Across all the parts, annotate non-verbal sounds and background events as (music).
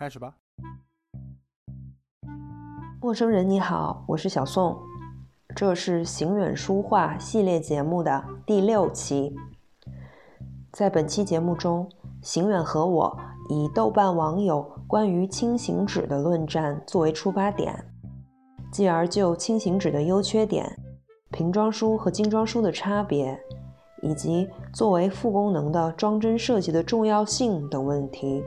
开始吧。陌生人你好，我是小宋，这是行远书画系列节目的第六期。在本期节目中，行远和我以豆瓣网友关于轻型纸的论战作为出发点，继而就轻型纸的优缺点、瓶装书和精装书的差别，以及作为副功能的装帧设计的重要性等问题，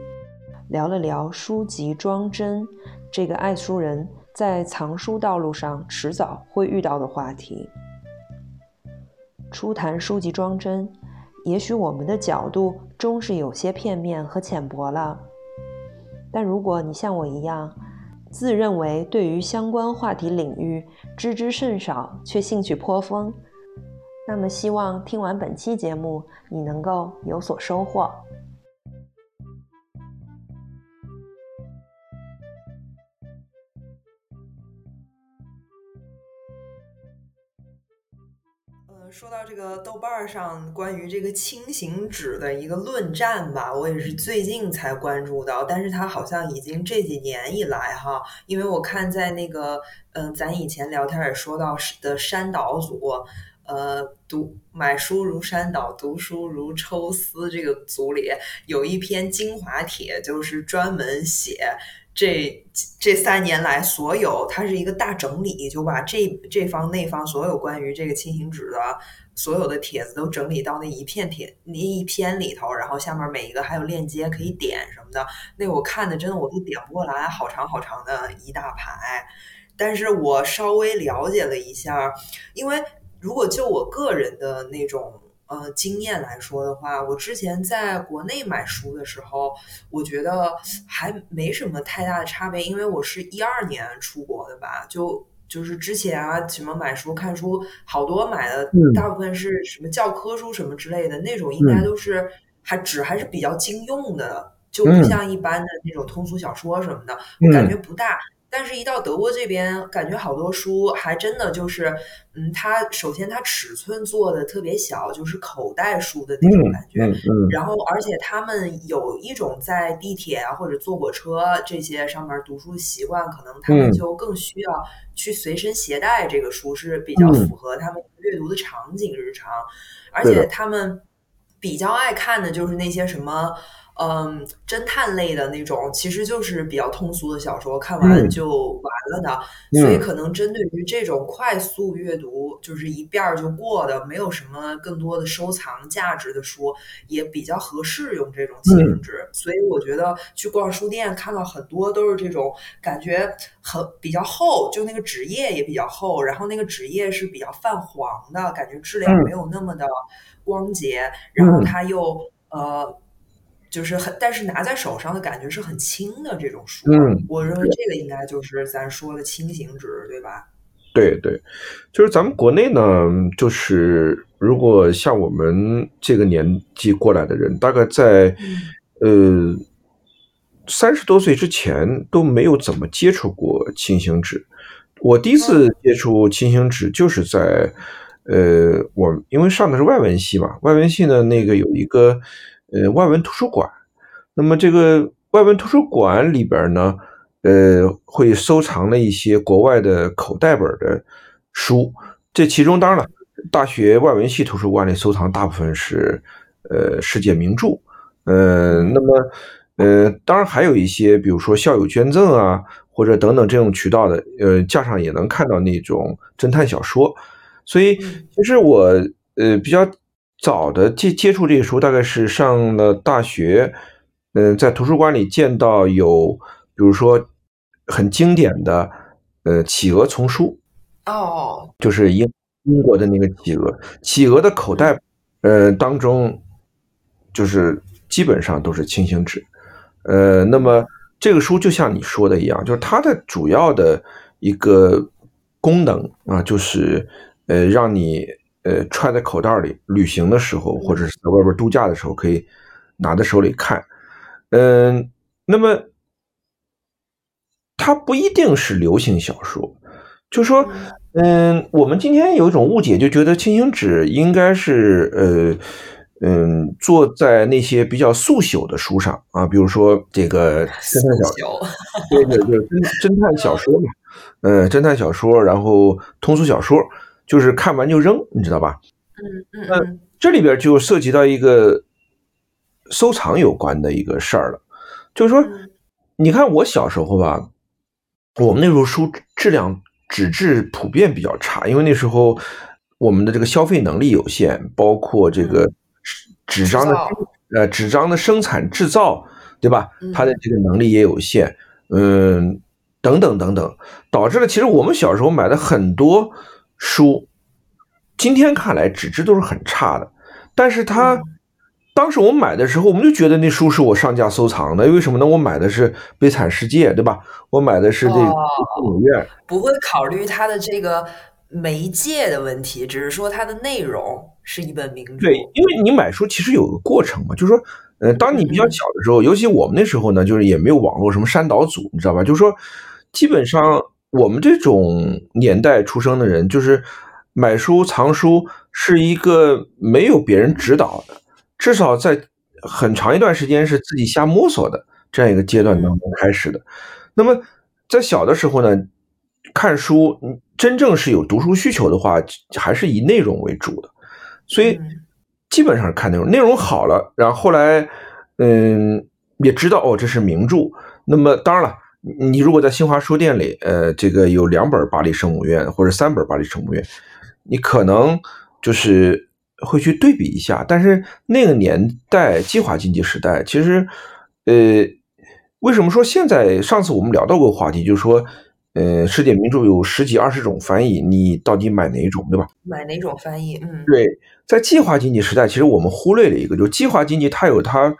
聊了聊书籍装帧这个爱书人。在藏书道路上，迟早会遇到的话题。初谈书籍装帧，也许我们的角度终是有些片面和浅薄了。但如果你像我一样，自认为对于相关话题领域知之甚少，却兴趣颇丰，那么希望听完本期节目，你能够有所收获。说到这个豆瓣上关于这个轻型纸的一个论战吧，我也是最近才关注到，但是它好像已经这几年以来哈，因为我看在那个嗯，咱以前聊天也说到的山岛组，呃，读买书如山岛，读书如抽丝这个组里有一篇精华帖，就是专门写。这这三年来，所有它是一个大整理，就把这这方那方所有关于这个轻型纸的所有的帖子都整理到那一片帖那一篇里头，然后下面每一个还有链接可以点什么的。那我看的真的我都点不过来，好长好长的一大排。但是我稍微了解了一下，因为如果就我个人的那种。呃，经验来说的话，我之前在国内买书的时候，我觉得还没什么太大的差别，因为我是一二年出国的吧，就就是之前啊，什么买书看书，好多买的大部分是什么教科书什么之类的那种，应该都是还纸还是比较经用的，就不像一般的那种通俗小说什么的，我感觉不大。但是，一到德国这边，感觉好多书还真的就是，嗯，它首先它尺寸做的特别小，就是口袋书的那种感觉。然后，而且他们有一种在地铁啊或者坐火车这些上面读书的习惯，可能他们就更需要去随身携带这个书，是比较符合他们阅读的场景日常。而且他们比较爱看的就是那些什么。嗯，侦探类的那种，其实就是比较通俗的小说，看完就完了的。所以可能针对于这种快速阅读，就是一遍儿就过的，没有什么更多的收藏价值的书，也比较合适用这种轻纸。所以我觉得去逛书店看到很多都是这种感觉很比较厚，就那个纸页也比较厚，然后那个纸页是比较泛黄的，感觉质量没有那么的光洁，然后它又呃。就是很，但是拿在手上的感觉是很轻的这种书。嗯，我认为这个应该就是咱说的轻型纸，对吧？对对，就是咱们国内呢，就是如果像我们这个年纪过来的人，大概在呃三十多岁之前都没有怎么接触过轻型纸。我第一次接触轻型纸就是在呃，我因为上的是外文系嘛，外文系呢那个有一个。呃，外文图书馆，那么这个外文图书馆里边呢，呃，会收藏了一些国外的口袋本的书，这其中当然了，大学外文系图书馆里收藏大部分是呃世界名著，呃，那么呃，当然还有一些，比如说校友捐赠啊，或者等等这种渠道的，呃，架上也能看到那种侦探小说，所以其实我呃比较。早的接接触这个书，大概是上了大学，嗯，在图书馆里见到有，比如说很经典的，呃，企鹅丛书，哦，就是英英国的那个企鹅，企鹅的口袋，呃，当中就是基本上都是轻型纸，呃，那么这个书就像你说的一样，就是它的主要的一个功能啊，就是呃，让你。呃，揣在口袋里，旅行的时候或者是在外边度假的时候，可以拿在手里看。嗯，那么它不一定是流行小说，就说，嗯，我们今天有一种误解，就觉得轻型纸应该是呃，嗯，做在那些比较速朽的书上啊，比如说这个侦探小说，对对对，侦侦探小说嘛，呃，侦探小说，然后通俗小说，就是看完就扔，你知道吧？嗯嗯嗯，这里边就涉及到一个收藏有关的一个事儿了，就是说，你看我小时候吧，我们那时候书质量纸质普遍比较差，因为那时候我们的这个消费能力有限，包括这个。纸张的呃，纸张的生产制造，对吧？它的这个能力也有限，嗯，等等等等，导致了其实我们小时候买的很多书，今天看来纸质都是很差的。但是它当时我们买的时候，我们就觉得那书是我上架收藏的，为什么呢？我买的是《悲惨世界》，对吧？我买的是这个《影院》，不会考虑它的这个。媒介的问题，只是说它的内容是一本名著。对，因为你买书其实有个过程嘛，就是说，呃，当你比较小的时候，尤其我们那时候呢，就是也没有网络，什么删导组，你知道吧？就是说，基本上我们这种年代出生的人，就是买书藏书是一个没有别人指导的，至少在很长一段时间是自己瞎摸索的这样一个阶段当中开始的。那么在小的时候呢？看书，真正是有读书需求的话，还是以内容为主的，所以基本上是看内容。内容好了，然后后来，嗯，也知道哦，这是名著。那么当然了，你如果在新华书店里，呃，这个有两本《巴黎圣母院》或者三本《巴黎圣母院》，你可能就是会去对比一下。但是那个年代计划经济时代，其实，呃，为什么说现在？上次我们聊到过话题，就是说。呃，世界名著有十几二十种翻译，你到底买哪一种，对吧？买哪种翻译？嗯，对，在计划经济时代，其实我们忽略了一个，就计划经济它有它，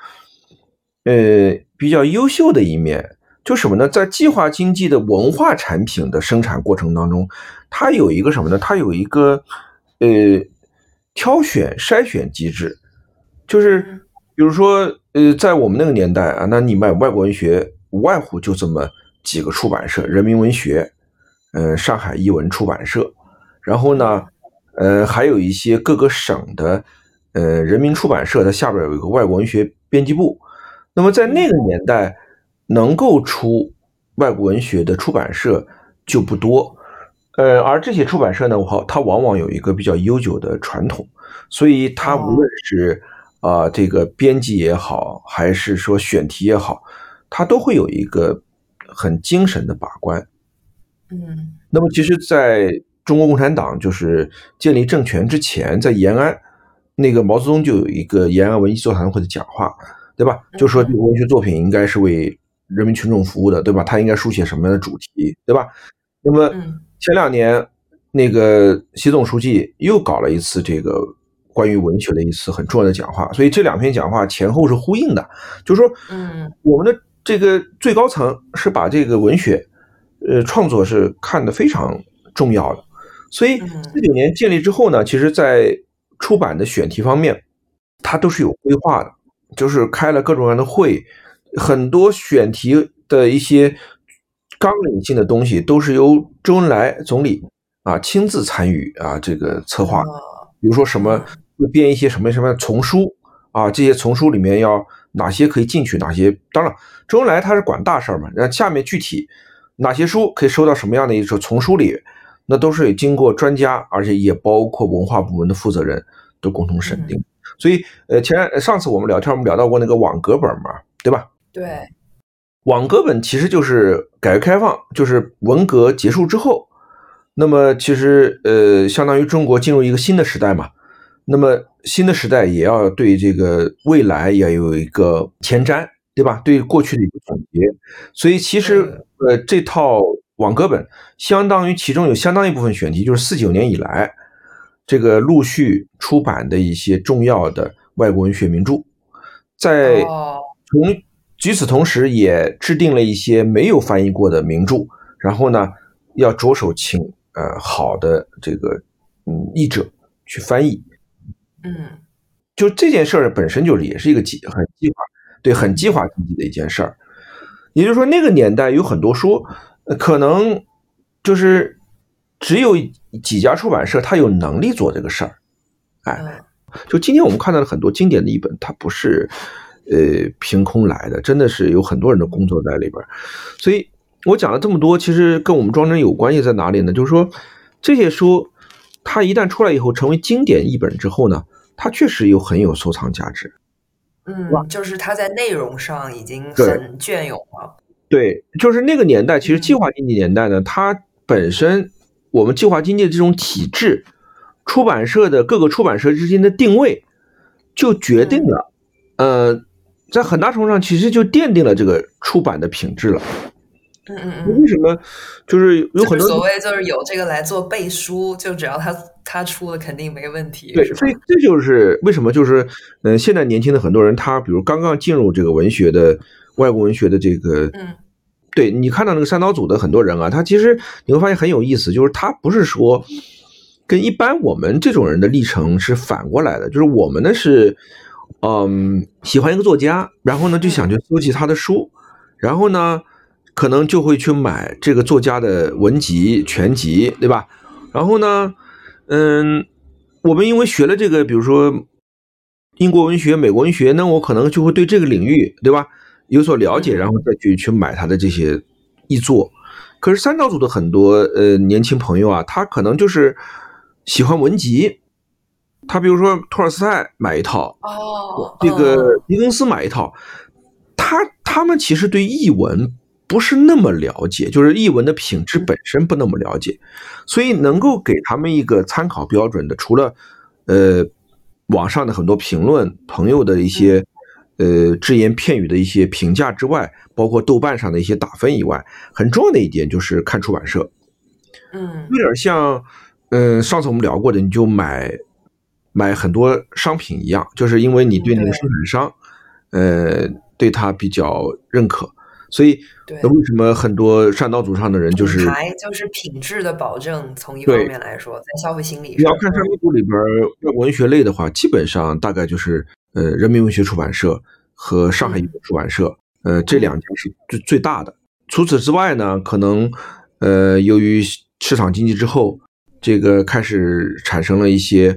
呃，比较优秀的一面，就什么呢？在计划经济的文化产品的生产过程当中，它有一个什么呢？它有一个呃挑选筛选机制，就是比如说呃，在我们那个年代啊，那你买外国文学无外乎就这么。几个出版社，人民文学，嗯，上海译文出版社，然后呢，呃，还有一些各个省的，呃，人民出版社，它下边有一个外国文学编辑部。那么在那个年代，能够出外国文学的出版社就不多，呃，而这些出版社呢，它它往往有一个比较悠久的传统，所以它无论是啊这个编辑也好，还是说选题也好，它都会有一个。很精神的把关，嗯，那么其实，在中国共产党就是建立政权之前，在延安，那个毛泽东就有一个延安文艺座谈会的讲话，对吧？就说这个文学作品应该是为人民群众服务的，对吧？他应该书写什么样的主题，对吧？那么前两年，那个习总书记又搞了一次这个关于文学的一次很重要的讲话，所以这两篇讲话前后是呼应的，就是说，嗯，我们的。这个最高层是把这个文学，呃，创作是看得非常重要的，所以四九年建立之后呢，其实，在出版的选题方面，它都是有规划的，就是开了各种各样的会，很多选题的一些纲领性的东西都是由周恩来总理啊亲自参与啊这个策划，比如说什么编一些什么什么丛书啊，这些丛书里面要。哪些可以进去？哪些？当然，周恩来他是管大事儿嘛。那下面具体哪些书可以收到什么样的一种丛书里，那都是经过专家，而且也包括文化部门的负责人都共同审定。所以，呃，前上次我们聊天，我们聊到过那个网格本嘛，对吧？对，网格本其实就是改革开放，就是文革结束之后，那么其实呃，相当于中国进入一个新的时代嘛。那么新的时代也要对这个未来也有一个前瞻，对吧？对过去的一个总结。所以其实，呃，这套网格本相当于其中有相当一部分选题，就是四九年以来这个陆续出版的一些重要的外国文学名著，在同与此同时，也制定了一些没有翻译过的名著，然后呢，要着手请呃好的这个嗯译者去翻译。嗯，就这件事儿本身就是也是一个计很计划，对，很计划经济的一件事儿。也就是说，那个年代有很多书，可能就是只有几家出版社他有能力做这个事儿，哎，就今天我们看到的很多经典的译本，它不是呃凭空来的，真的是有很多人的工作在里边。所以我讲了这么多，其实跟我们装帧有关系在哪里呢？就是说这些书它一旦出来以后成为经典译本之后呢，它确实有很有收藏价值。嗯，就是它在内容上已经很隽永了。对，就是那个年代，其实计划经济年代呢，它本身我们计划经济的这种体制，出版社的各个出版社之间的定位，就决定了，呃，在很大程度上其实就奠定了这个出版的品质了。嗯嗯嗯。为什么？就是有很多所谓就是有这个来做背书，就只要他他出了肯定没问题。对，所以这就是为什么就是嗯，现在年轻的很多人，他比如刚刚进入这个文学的外国文学的这个嗯。对你看到那个三岛组的很多人啊，他其实你会发现很有意思，就是他不是说跟一般我们这种人的历程是反过来的，就是我们呢是嗯喜欢一个作家，然后呢就想去搜集他的书，然后呢可能就会去买这个作家的文集全集，对吧？然后呢，嗯，我们因为学了这个，比如说英国文学、美国文学，那我可能就会对这个领域，对吧？有所了解，然后再去去买他的这些译作。可是三岛组的很多呃年轻朋友啊，他可能就是喜欢文集。他比如说托尔斯泰买一套，哦，这个狄更斯买一套。他他们其实对译文不是那么了解，就是译文的品质本身不那么了解，所以能够给他们一个参考标准的，除了呃网上的很多评论、朋友的一些。呃，只言片语的一些评价之外，包括豆瓣上的一些打分以外，很重要的一点就是看出版社。嗯，有点像，嗯，上次我们聊过的，你就买买很多商品一样，就是因为你对那个生产商，呃，对他比较认可，所以那为什么很多善道组上的人就是还就是品质的保证，从一方面来说，在消费心理上，你要看善道组里边文学类的话，基本上大概就是。呃，人民文学出版社和上海译本出版社，呃，这两家是最最大的。除此之外呢，可能呃，由于市场经济之后，这个开始产生了一些，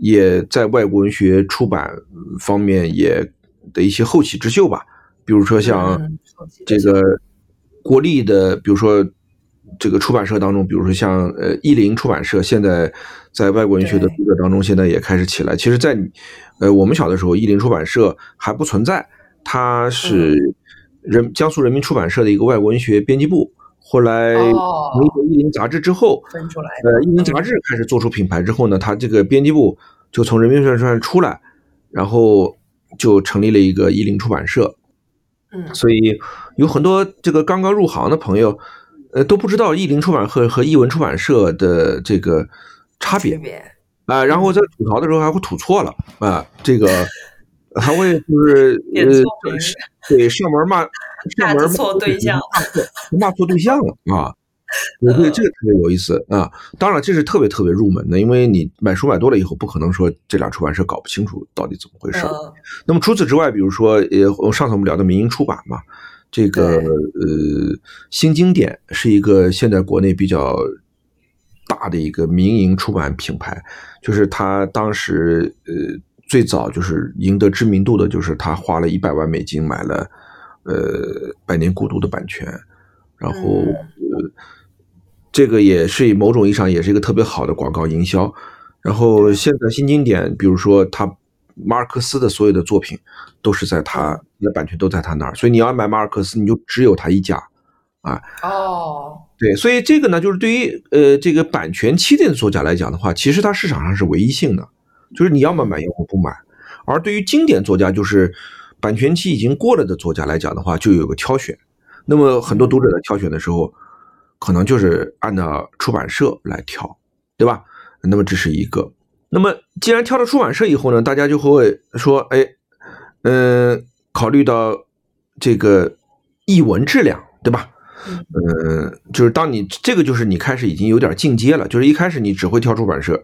也在外国文学出版方面也的一些后起之秀吧。比如说像这个国立的，比如说这个出版社当中，比如说像呃译林出版社，现在在外国文学的读者当中，现在也开始起来。其实，在呃，我们小的时候，译林出版社还不存在，它是人江苏人民出版社的一个外国文学编辑部。后来成立译林杂志之后，分出来。呃，译林杂志开始做出品牌之后呢，它这个编辑部就从人民出版社出来，然后就成立了一个译林出版社。嗯，所以有很多这个刚刚入行的朋友，呃，都不知道译林出版社和译文出版社的这个差别。啊，然后在吐槽的时候还会吐错了啊，这个还会就是呃，对上门骂上门错对象，(laughs) 骂错对象了啊！(laughs) 我对这个特别有意思啊。当然，这是特别特别入门的，因为你买书买多了以后，不可能说这俩出版社搞不清楚到底怎么回事。那么除此之外，比如说呃，上次我们聊的民营出版嘛，这个呃新经典是一个现在国内比较。大的一个民营出版品牌，就是他当时呃最早就是赢得知名度的，就是他花了一百万美金买了呃《百年孤独》的版权，然后呃这个也是某种意义上也是一个特别好的广告营销。然后现在新经典，比如说他马尔克斯的所有的作品都是在他的版权都在他那儿，所以你要买马尔克斯，你就只有他一家啊。哦。对，所以这个呢，就是对于呃这个版权期的作家来讲的话，其实它市场上是唯一性的，就是你要么买，要么不买。而对于经典作家，就是版权期已经过了的作家来讲的话，就有个挑选。那么很多读者在挑选的时候，可能就是按照出版社来挑，对吧？那么这是一个。那么既然挑了出版社以后呢，大家就会说，哎，嗯，考虑到这个译文质量，对吧？嗯，就是当你这个就是你开始已经有点进阶了，就是一开始你只会挑出版社，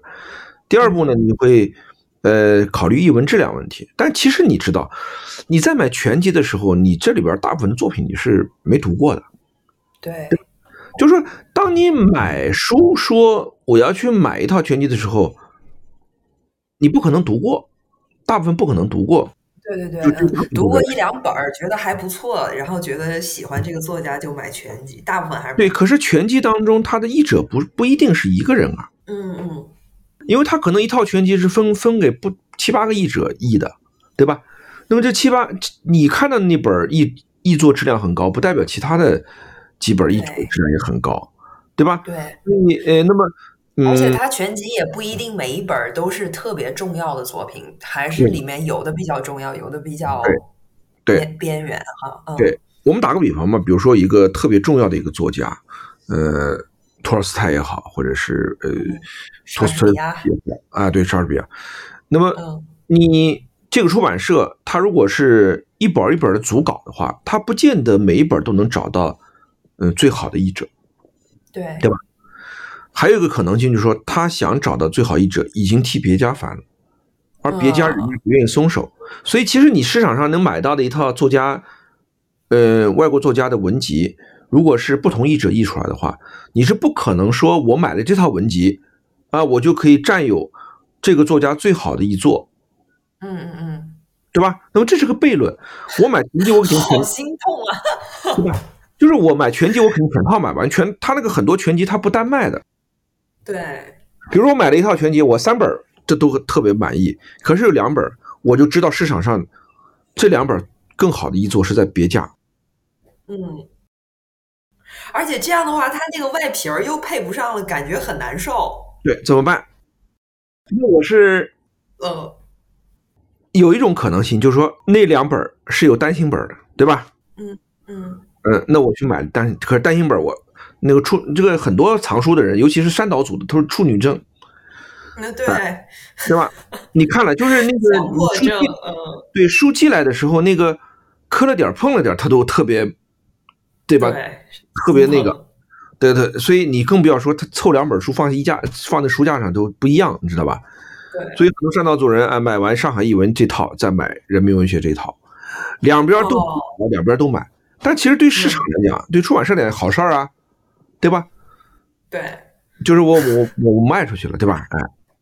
第二步呢，你会呃考虑译文质量问题。但其实你知道，你在买全集的时候，你这里边大部分的作品你是没读过的。对，就是说，当你买书说我要去买一套全集的时候，你不可能读过，大部分不可能读过。对对对，读过一两本儿，觉得还不错，然后觉得喜欢这个作家就买全集，大部分还是对，可是全集当中，他的译者不不一定是一个人啊，嗯嗯，因为他可能一套全集是分分给不七八个译者译的，对吧？那么这七八，你看到那本译译作质量很高，不代表其他的几本译作质量也很高，对吧？对，你呃，那么而且他，全集也不一定每一本都是特别重要的作品，还是里面有的比较重要，有的比较对边边缘哈，嗯，对我们打个比方嘛，比如说一个特别重要的一个作家，呃，托尔斯泰也好，或者是呃，托斯托耶莎士比亚夫也好啊，对，莎士比亚。那么嗯你这个出版社，它如果是一本儿一本儿的组稿的话，它不见得每一本都能找到嗯、呃最好的译者。对对吧还有一个可能性就是说，他想找到最好译者，已经替别家烦了，而别家人家不愿意松手，所以其实你市场上能买到的一套作家，呃，外国作家的文集，如果是不同译者译出来的话，你是不可能说我买了这套文集啊，我就可以占有这个作家最好的译作，嗯嗯嗯，对吧？那么这是个悖论。我买全集，我肯定好心痛啊，对吧？就是我买全集，我肯定全套买完，全他那个很多全集他不单卖的。对比如我买了一套全集，我三本儿这都特别满意，可是有两本我就知道市场上这两本更好的译作是在别家。嗯。而且这样的话，它那个外皮儿又配不上了，感觉很难受。对，怎么办？那我是呃有一种可能性，就是说那两本儿是有单行本的，对吧？嗯嗯，那我去买单，可是单行本我那个处这个很多藏书的人，尤其是山岛组的，都是处女症，那对，(laughs) 对吧？你看了，就是那个书对书寄来的时候，那个磕了点儿碰了点儿，他都特别，对吧？对，特别那个。嗯对对，所以你更不要说他凑两本书放一架放在书架上都不一样，你知道吧？对，所以很多山岛组人啊，买完上海译文这套，再买人民文学这套，两边都哦，两边都买。但其实对市场来讲，对出版社来讲好事儿啊，对吧？对，就是我我我卖出去了，对吧？哎，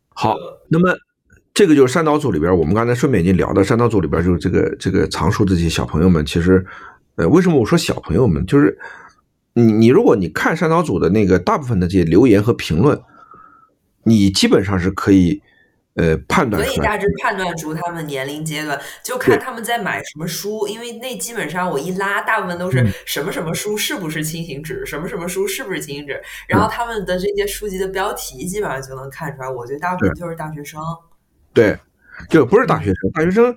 好，那么这个就是山岛组里边，我们刚才顺便已经聊到山岛组里边，就是这个这个藏书的这些小朋友们，其实，呃，为什么我说小朋友们，就是你你如果你看山岛组的那个大部分的这些留言和评论，你基本上是可以呃判断可以大致判断出他们年龄阶段，就看他们在买什么书，因为那基本上我一拉，大部分都是嗯什么什么书是不是轻型纸，什么什么书是不是轻型纸，然嗯后他们的这些书籍的标题基本上就能看出来。我觉得大部分就是大学生，对，就不是大学生，大学生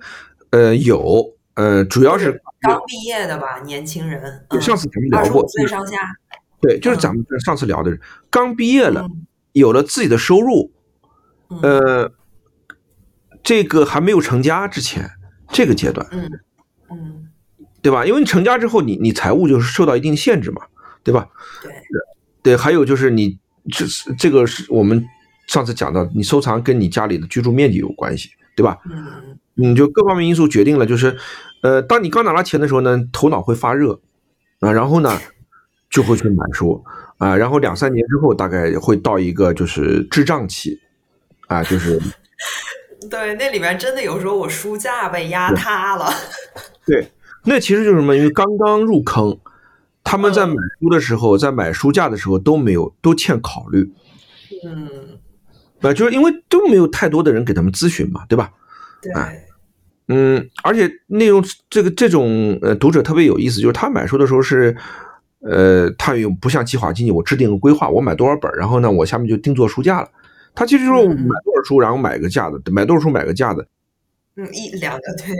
呃有呃主要是刚毕业的吧，年轻人，嗯，上次咱们聊过二十，岁上下，对，就是咱们上次聊的，刚毕业了，嗯有了自己的收入，嗯呃，这个还没有成家之前，这个阶段，嗯嗯，对吧？因为你成家之后，你你财务就是受到一定限制嘛，对吧？对，对，还有就是你这是这个是我们上次讲到，你收藏跟你家里的居住面积有关系，对吧？嗯你就各方面因素决定了，就是，呃，当你刚拿到钱的时候呢，头脑会发热，啊，然后呢，就会去买书，啊，然后两三年之后，大概会到一个就是滞胀期，啊，就是 (laughs) 对，那里面真的有时候我书架被压塌了，(laughs) 对，那其实就是什么？因为刚刚入坑，他们在买书的时候，在买书架的时候都没有都欠考虑，嗯，啊，就是因为都没有太多的人给他们咨询嘛，对吧？对，嗯，而且内容这个这种呃读者特别有意思，就是他买书的时候是，呃，他有不像计划经济，我制定个规划，我买多少本，然后呢，我下面就定做书架了。他其实说我买多少书，然后买个架子，买多少书买个架子。嗯，一两个对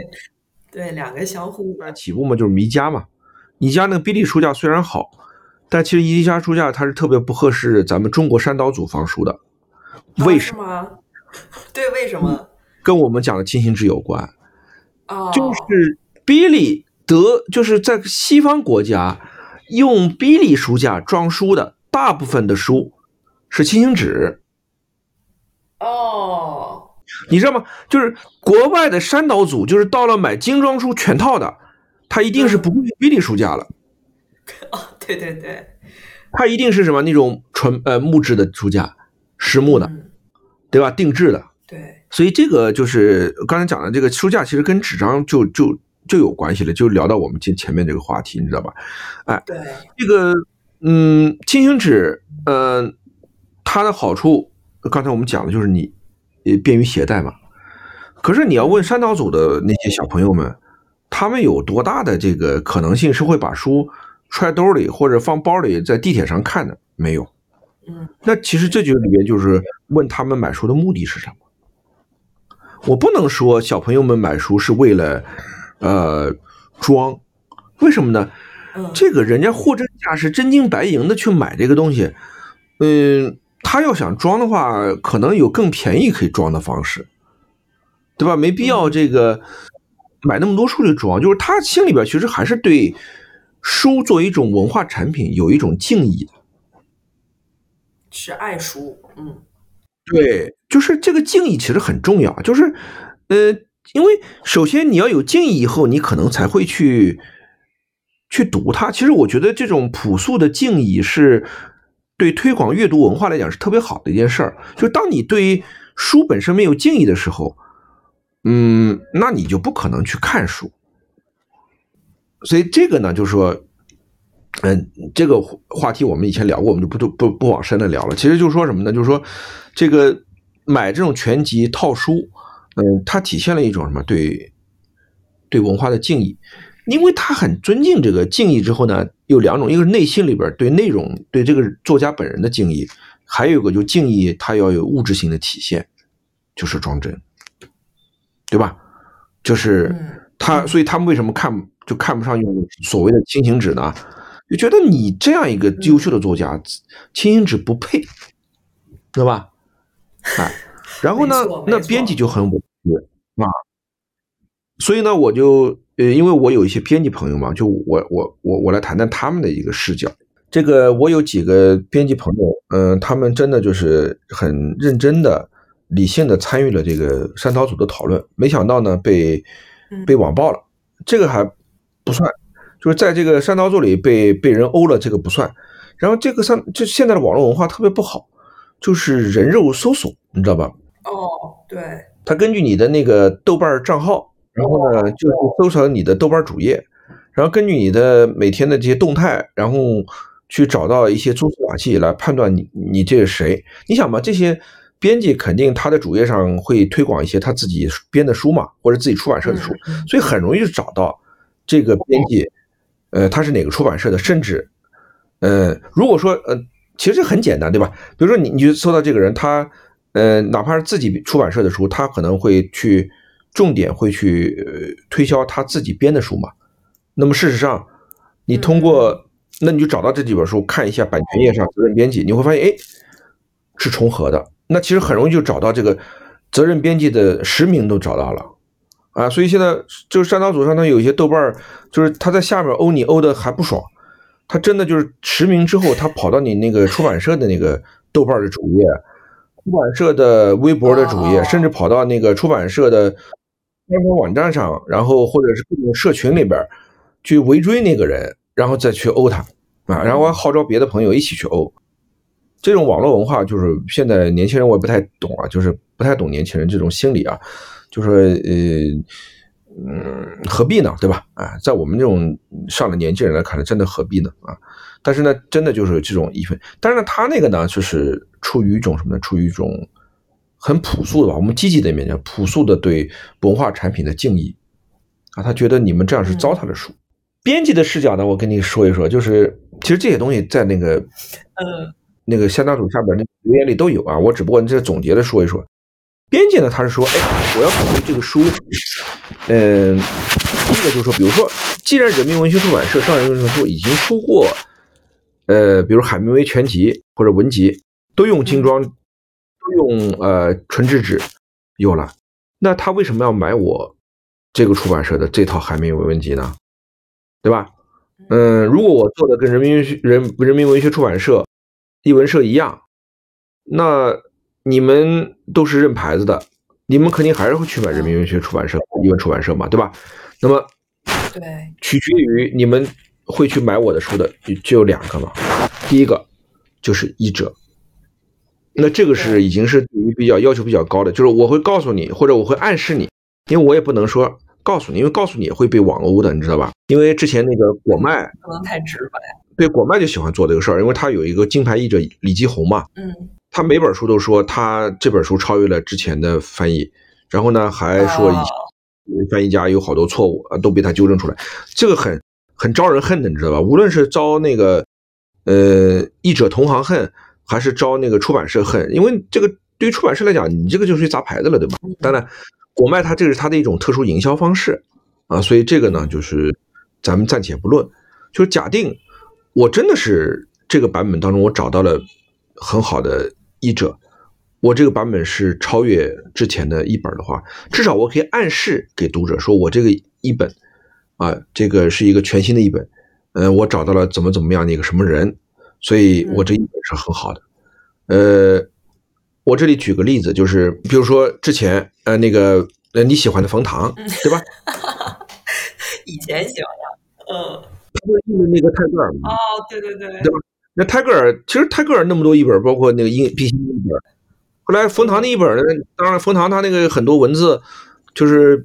对两个相互一般起步嘛就是宜家嘛，宜家那个比利书架虽然好，但其实宜家书架它是特别不合适咱们中国山岛组放书的，为什么？(laughs) 对，为什么？跟我们讲的轻型纸有关。哦，就是比利德，就是在西方国家用比利书架装书的大部分的书是轻型纸，哦，你知道吗？就是国外的山岛组，就是到了买精装书全套的，他一定是不会用比利书架了，哦，对对对，他一定是什么那种纯呃木质的书架，实木的，嗯，对吧？定制的。对，所以这个就是刚才讲的这个书架，其实跟纸张就就就有关系了，就聊到我们前前面这个话题，你知道吧？哎，对，这个嗯，轻型纸，呃，它的好处，刚才我们讲的就是你也便于携带嘛。可是你要问山岛组的那些小朋友们，他们有多大的这个可能性是会把书揣兜里或者放包里在地铁上看的？没有。嗯，那其实这就里面就是问他们买书的目的是什么？我不能说小朋友们买书是为了呃装，为什么呢？嗯，这个人家货真价实、真金白银的去买这个东西，嗯，他要想装的话，可能有更便宜可以装的方式，对吧？没必要这个买那么多书去装。就是他心里边其实还是对书作为一种文化产品有一种敬意的。是爱书，嗯，对，就是这个敬意其实很重要，就是呃，因为首先你要有敬意，以后你可能才会去去读它。其实我觉得这种朴素的敬意是对推广阅读文化来讲是特别好的一件事儿。就当你对书本身没有敬意的时候，嗯，那你就不可能去看书。所以这个呢，就是说。嗯，这个话题我们以前聊过，我们就不不不往深了聊了。其实就是说什么呢？就是说，这个买这种全集套书，嗯，它体现了一种什么？对对文化的敬意，因为他很尊敬这个敬意之后呢，有两种，一个是内心里边对内容、对这个作家本人的敬意，还有一个就敬意，它要有物质性的体现，就是装帧，对吧？就是他，所以他们为什么看就看不上用所谓的轻型纸呢？就觉得你这样一个优秀的作家，轻型纸不配，对吧？哎，然后呢，那编辑就很委屈啊。所以呢，我就呃，因为我有一些编辑朋友嘛，就我我我我来谈谈他们的一个视角。这个我有几个编辑朋友，嗯，他们真的就是很认真的、理性的参与了这个山涛组的讨论，没想到呢被被网暴了，这个还不算。就是在这个山涛组里被被人殴了，这个不算。然后这个三，就现在的网络文化特别不好，就是人肉搜索，你知道吧？哦，对。他根据你的那个豆瓣账号，然后呢，就是搜索你的豆瓣主页，然后根据你的每天的这些动态，然后去找到一些蛛丝马迹来判断你你这是谁。你想吧，这些编辑肯定他的主页上会推广一些他自己编的书嘛，或者自己出版社的书，所以很容易就找到这个编辑。呃，他是哪个出版社的？甚至，呃，如果说，呃，其实很简单，对吧？比如说你，你就搜到这个人，他，呃，哪怕是自己出版社的书，他可能会去重点会去推销他自己编的书嘛。那么事实上，你通过，那你就找到这几本书，看一下版权页上责任编辑，你会发现，哎，是重合的。那其实很容易就找到这个责任编辑的实名都找到了。啊，所以现在就是山岛组上，他有一些豆瓣就是他在下面欧你欧的还不爽，他真的就是实名之后，他跑到你那个出版社的那个豆瓣的主页，出版社的微博的主页，甚至跑到那个出版社的官方网站上，然后或者是各种社群里边去围追那个人，然后再去殴他啊，然后还号召别的朋友一起去殴。这种网络文化就是现在年轻人我也不太懂啊，就是不太懂年轻人这种心理啊。就是呃嗯何必呢？对吧？啊在我们这种上了年纪人来看来真的何必呢？啊但是呢真的就是这种一份但是呢他那个呢就是出于一种什么呢？出于一种很朴素的吧我们积极的一面叫朴素的对文化产品的敬意。啊他觉得你们这样是糟蹋了书编辑的视角呢我跟你说一说就是其实这些东西在那个嗯。那个相当组下边那留言里都有啊我只不过这总结的说一说。编辑呢，他是说，哎，我要考虑这个书，嗯，第一个就是说，比如说，既然人民文学出版社上人文学书已经出过，呃，比如海明威全集或者文集，都用精装，都用呃纯质纸，有了，那他为什么要买我这个出版社的这套海明威文集呢？对吧？嗯，如果我做的跟人民人人民文学出版社、译文社一样，那。你们都是认牌子的，你们肯定还是会去买人民文学出版社、译文出版社嘛，对吧？那么，对，取决于你们会去买我的书的就有两个嘛。第一个就是译者，那这个是已经是对于比较要求比较高的，就是我会告诉你，或者我会暗示你，因为我也不能说告诉你，因为告诉你也会被网殴的，你知道吧？因为之前那个果麦可能太直白。对果麦就喜欢做这个事儿，因为他有一个金牌译者李继红嘛，嗯，他每本书都说他这本书超越了之前的翻译，然后呢还说翻译家有好多错误啊都被他纠正出来，这个很很招人恨的，你知道吧？无论是招那个呃译者同行恨，还是招那个出版社恨，因为这个对于出版社来讲，你这个就是砸牌子了，对吧？当然，国麦它这个是它的一种特殊营销方式啊，所以这个呢就是咱们暂且不论，就是假定。我真的是这个版本当中，我找到了很好的译者。我这个版本是超越之前的译本的话，至少我可以暗示给读者说，我这个译本啊，这个是一个全新的译本。嗯，我找到了怎么怎么样的一个什么人，所以我这译本是很好的。呃，我这里举个例子，就是比如说之前呃那个呃你喜欢的冯唐，对吧？(laughs) 以前喜欢他，嗯。印的那个泰戈尔哦，对对对，对吧？那泰戈尔其实泰戈尔那么多译本，包括那个英毕星译本，后来冯唐那一本呢，当然冯唐他那个很多文字就是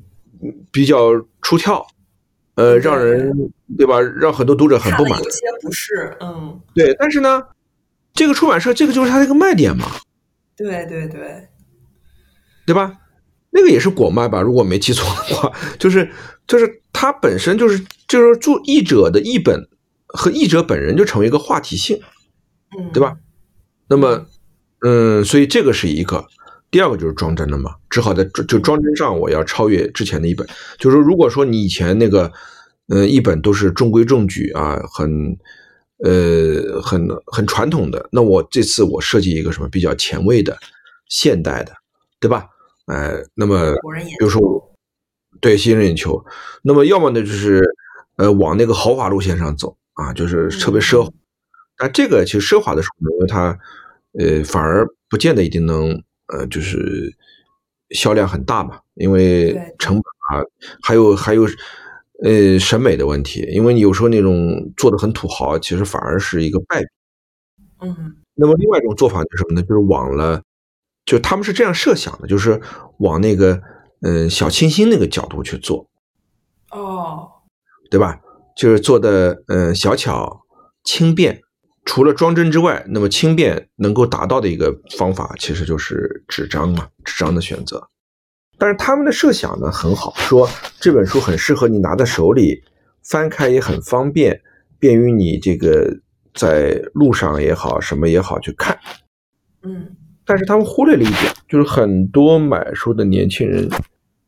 比较出挑，呃，让人对吧？让很多读者很不满，有些不是，嗯，对。但是呢，这个出版社这个就是他的一个卖点嘛，对对对，对吧？那个也是果麦吧？如果没记错的话，就是就是它本身就是就是做译者的译本和译者本人就成为一个话题性，嗯，对吧？那么，嗯，所以这个是一个。第二个就是装帧了嘛，只好在就装帧上我要超越之前的一本。就是如果说你以前那个嗯译本都是中规中矩啊，很呃很很传统的，那我这次我设计一个什么比较前卫的、现代的，对吧？哎，那么比如说，对吸引人眼球，那么要么呢就是呃往那个豪华路线上走啊，就是特别奢华。但这个其实奢华的书呢，因为它呃反而不见得一定能呃就是销量很大嘛，因为成本啊，还有还有呃审美的问题，因为你有时候那种做的很土豪，其实反而是一个败笔。嗯。那么另外一种做法是什么呢？就是往了。就他们是这样设想的，就是往那个嗯小清新那个角度去做，哦，对吧？就是做的嗯小巧轻便，除了装帧之外，那么轻便能够达到的一个方法，其实就是纸张嘛，纸张的选择。但是他们的设想呢很好，说这本书很适合你拿在手里，翻开也很方便，便于你这个在路上也好，什么也好去看，嗯。但是他们忽略了一点，就是很多买书的年轻人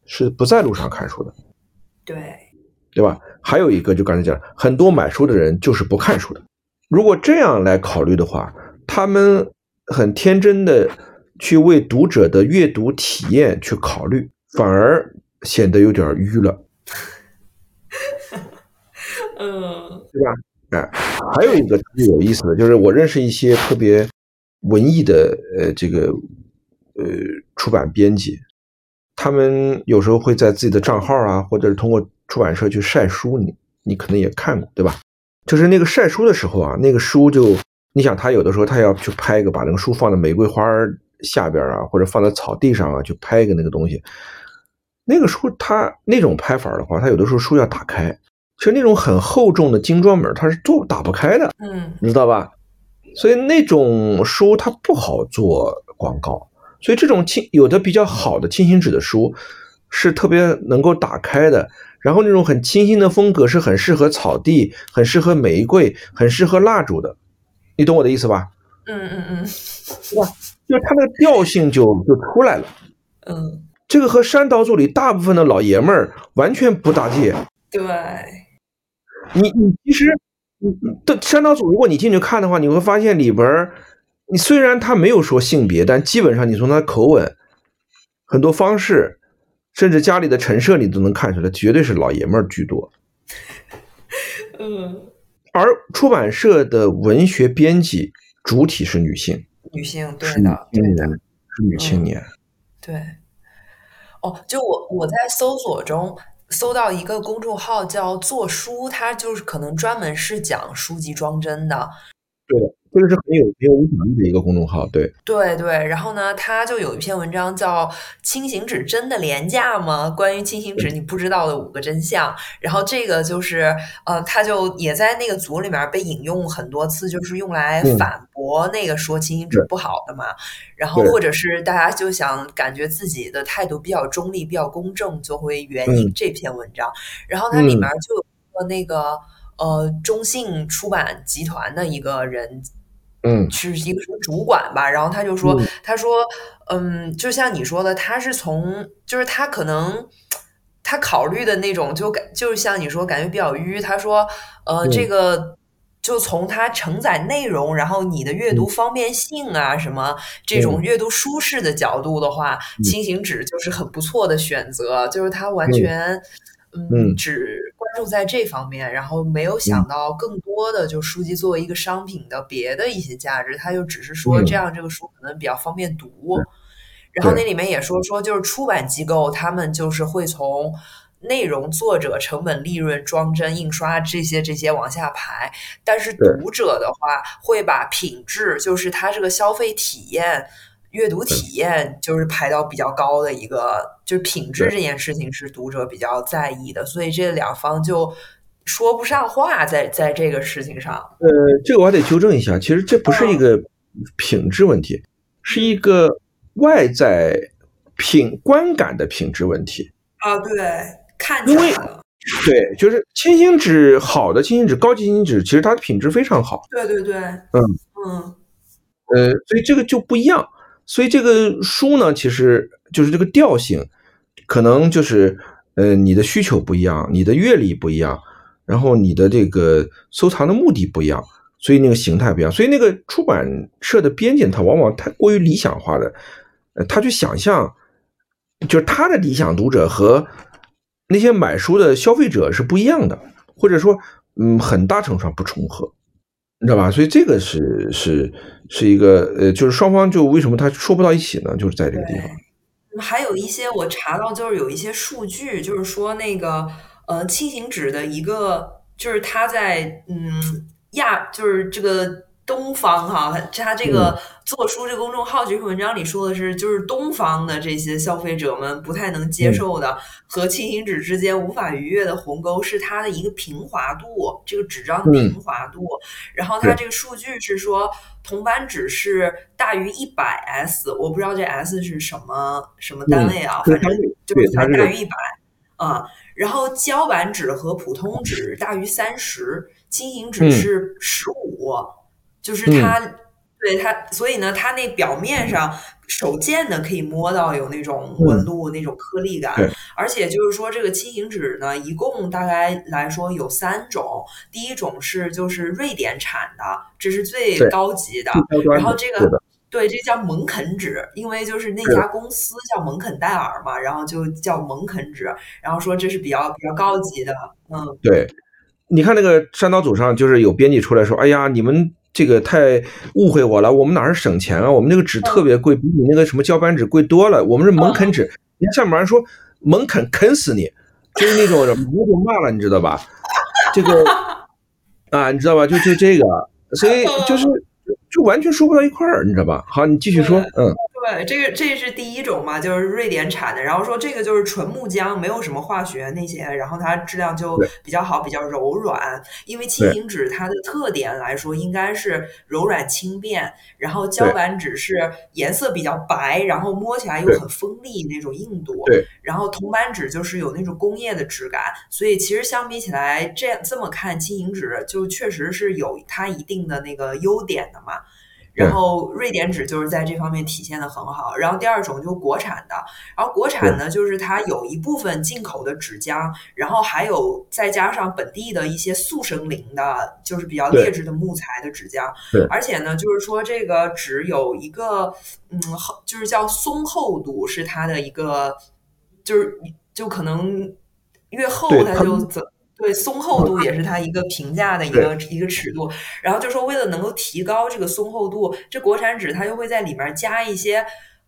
是不在路上看书的，对，对吧？还有一个，就刚才讲，很多买书的人就是不看书的。如果这样来考虑的话，他们很天真的去为读者的阅读体验去考虑，反而显得有点迂了。(laughs) 嗯，对吧？哎，还有一个特别有意思的就是，我认识一些特别。文艺的呃这个呃出版编辑，他们有时候会在自己的账号啊，或者是通过出版社去晒书，你你可能也看过对吧？就是那个晒书的时候啊，那个书就你想他有的时候他要去拍一个，把那个书放在玫瑰花下边啊，或者放在草地上啊，去拍一个那个东西。那个书他那种拍法的话，他有的时候书要打开，其实那种很厚重的精装本，它是做打不开的，嗯，你知道吧？所以那种书它不好做广告，所以这种轻有的比较好的轻型纸的书是特别能够打开的，然后那种很清新的风格是很适合草地、很适合玫瑰、很适合蜡烛的，你懂我的意思吧？嗯嗯嗯，哇，就它的调性就就出来了。嗯，这个和山岛组里大部分的老爷们儿完全不搭界。对，你你其实。的山岛组，如果你进去看的话，你会发现里边你虽然他没有说性别，但基本上你从他口吻、很多方式，甚至家里的陈设，你都能看出来，绝对是老爷们儿居多。(laughs) 嗯，而出版社的文学编辑主体是女性，女性对的，对的，是女青年。对，哦，就我我在搜索中。搜到一个公众号叫“做书”，它就是可能专门是讲书籍装帧的。对的，这个是很有很有影响力的一个公众号，对对对。然后呢，他就有一篇文章叫《轻型纸真的廉价吗？关于轻型纸你不知道的五个真相》。然后这个就是呃，他就也在那个组里面被引用很多次，就是用来反驳那个说轻型纸不好的嘛。然后或者是大家就想感觉自己的态度比较中立、比较公正，就会援引这篇文章。然后它里面就有个那个呃中信出版集团的一个人。嗯，是一个什么主管吧？然后他就说，他说，嗯，就像你说的，他是从，就是他可能他考虑的那种，就感就是像你说，感觉比较迂。他说，呃，这个就从它承载内容，然后你的阅读方便性啊，什么这种阅读舒适的角度的话，轻型纸就是很不错的选择。就是它完全，嗯，只。就在这方面，然后没有想到更多的就书籍作为一个商品的别的一些价值，他就只是说这样这个书可能比较方便读。然后那里面也说说，就是出版机构他们就是会从内容、作者、成本、利润、装帧、印刷这些这些往下排，但是读者的话会把品质，就是他这个消费体验。阅读体验就是排到比较高的一个，就是品质这件事情是读者比较在意的，所以这两方就说不上话，在在这个事情上。呃，这个我还得纠正一下，其实这不是一个品质问题，是一个外在品观感的品质问题啊。对，看起来对，就是清新纸好的清新纸，高级清新纸，其实它的品质非常好。对对对，嗯嗯，呃，所以这个就不一样。所以这个书呢，其实就是这个调性，可能就是，呃，你的需求不一样，你的阅历不一样，然后你的这个收藏的目的不一样，所以那个形态不一样。所以那个出版社的编辑他往往太过于理想化的，呃，他去想象，就是他的理想读者和那些买书的消费者是不一样的，或者说，嗯，很大程度上不重合。你知道吧？所以这个是是是一个呃，就是双方就为什么他说不到一起呢？就是在这个地方。还有一些我查到，就是有一些数据，就是说那个呃轻型纸的一个，就是它在嗯亚，就是这个。东方哈，他这个做书这公众号这篇文章里说的是，就是东方的这些消费者们不太能接受的和轻型纸之间无法逾越的鸿沟是它的一个平滑度，这个纸张的平滑度。然后它这个数据是说，铜版纸是大于一百 S，我不知道这 S 是什么什么单位啊，反正就是大于一百啊。然后胶版纸和普通纸大于三十，轻型纸是十五。就是它，对它，所以呢，它那表面上手贱的可以摸到有那种纹路、那种颗粒感，而且就是说，这个轻型纸呢，一共大概来说有三种，第一种是就是瑞典产的，这是最高级的，然后这个对，这叫蒙肯纸，因为就是那家。公司叫蒙肯戴尔嘛，然后就叫蒙肯纸，然后说这是比较比较高级的，嗯，对，你看那个山岛组上就是有编辑出来说，哎呀，你们。这个太误会我了，我们哪是省钱啊？我们那个纸特别贵，比你那个什么胶板纸贵多了。我们是猛啃纸，你看上面人说猛啃啃死你，就是那种我就骂了，你知道吧？这个啊，你知道吧？就就这个，所以就是就完全说不到一块儿，你知道吧？好，你继续说，嗯。对，这个这是第一种嘛，就是瑞典产的。然后说这个就是纯木浆，没有什么化学那些，然后它质量就比较好，比较柔软。因为轻盈纸它的特点来说，应该是柔软轻便。然后胶板纸是颜色比较白，然后摸起来又很锋利那种硬度。对。然后铜板纸就是有那种工业的质感，所以其实相比起来，这样这么看，轻盈纸就确实是有它一定的那个优点的嘛。然后瑞典纸就是在这方面体现的很好。然后第二种就是国产的，然后国产呢就是它有一部分进口的纸浆，然后还有再加上本地的一些速生林的，就是比较劣质的木材的纸浆。而且呢，就是说这个纸有一个嗯，就是叫松厚度是它的一个，就是就可能越厚它就怎。对，松厚度也是它一个评价的一个一个尺度。然后就说，为了能够提高这个松厚度，这国产纸它又会在里面加一些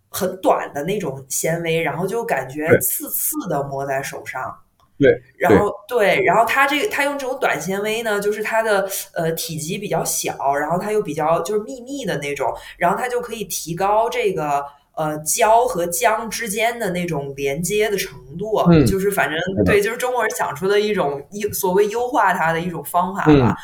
很短的那种纤维，然后就感觉刺刺的摸在手上。对，然后对，然后它这个它用这种短纤维呢，就是它的呃体积比较小，然后它又比较就是密密的那种，然后它就可以提高这个。呃，胶和浆之间的那种连接的程度，就是反正对，就是中国人想出的一种优所谓优化它的一种方法吧。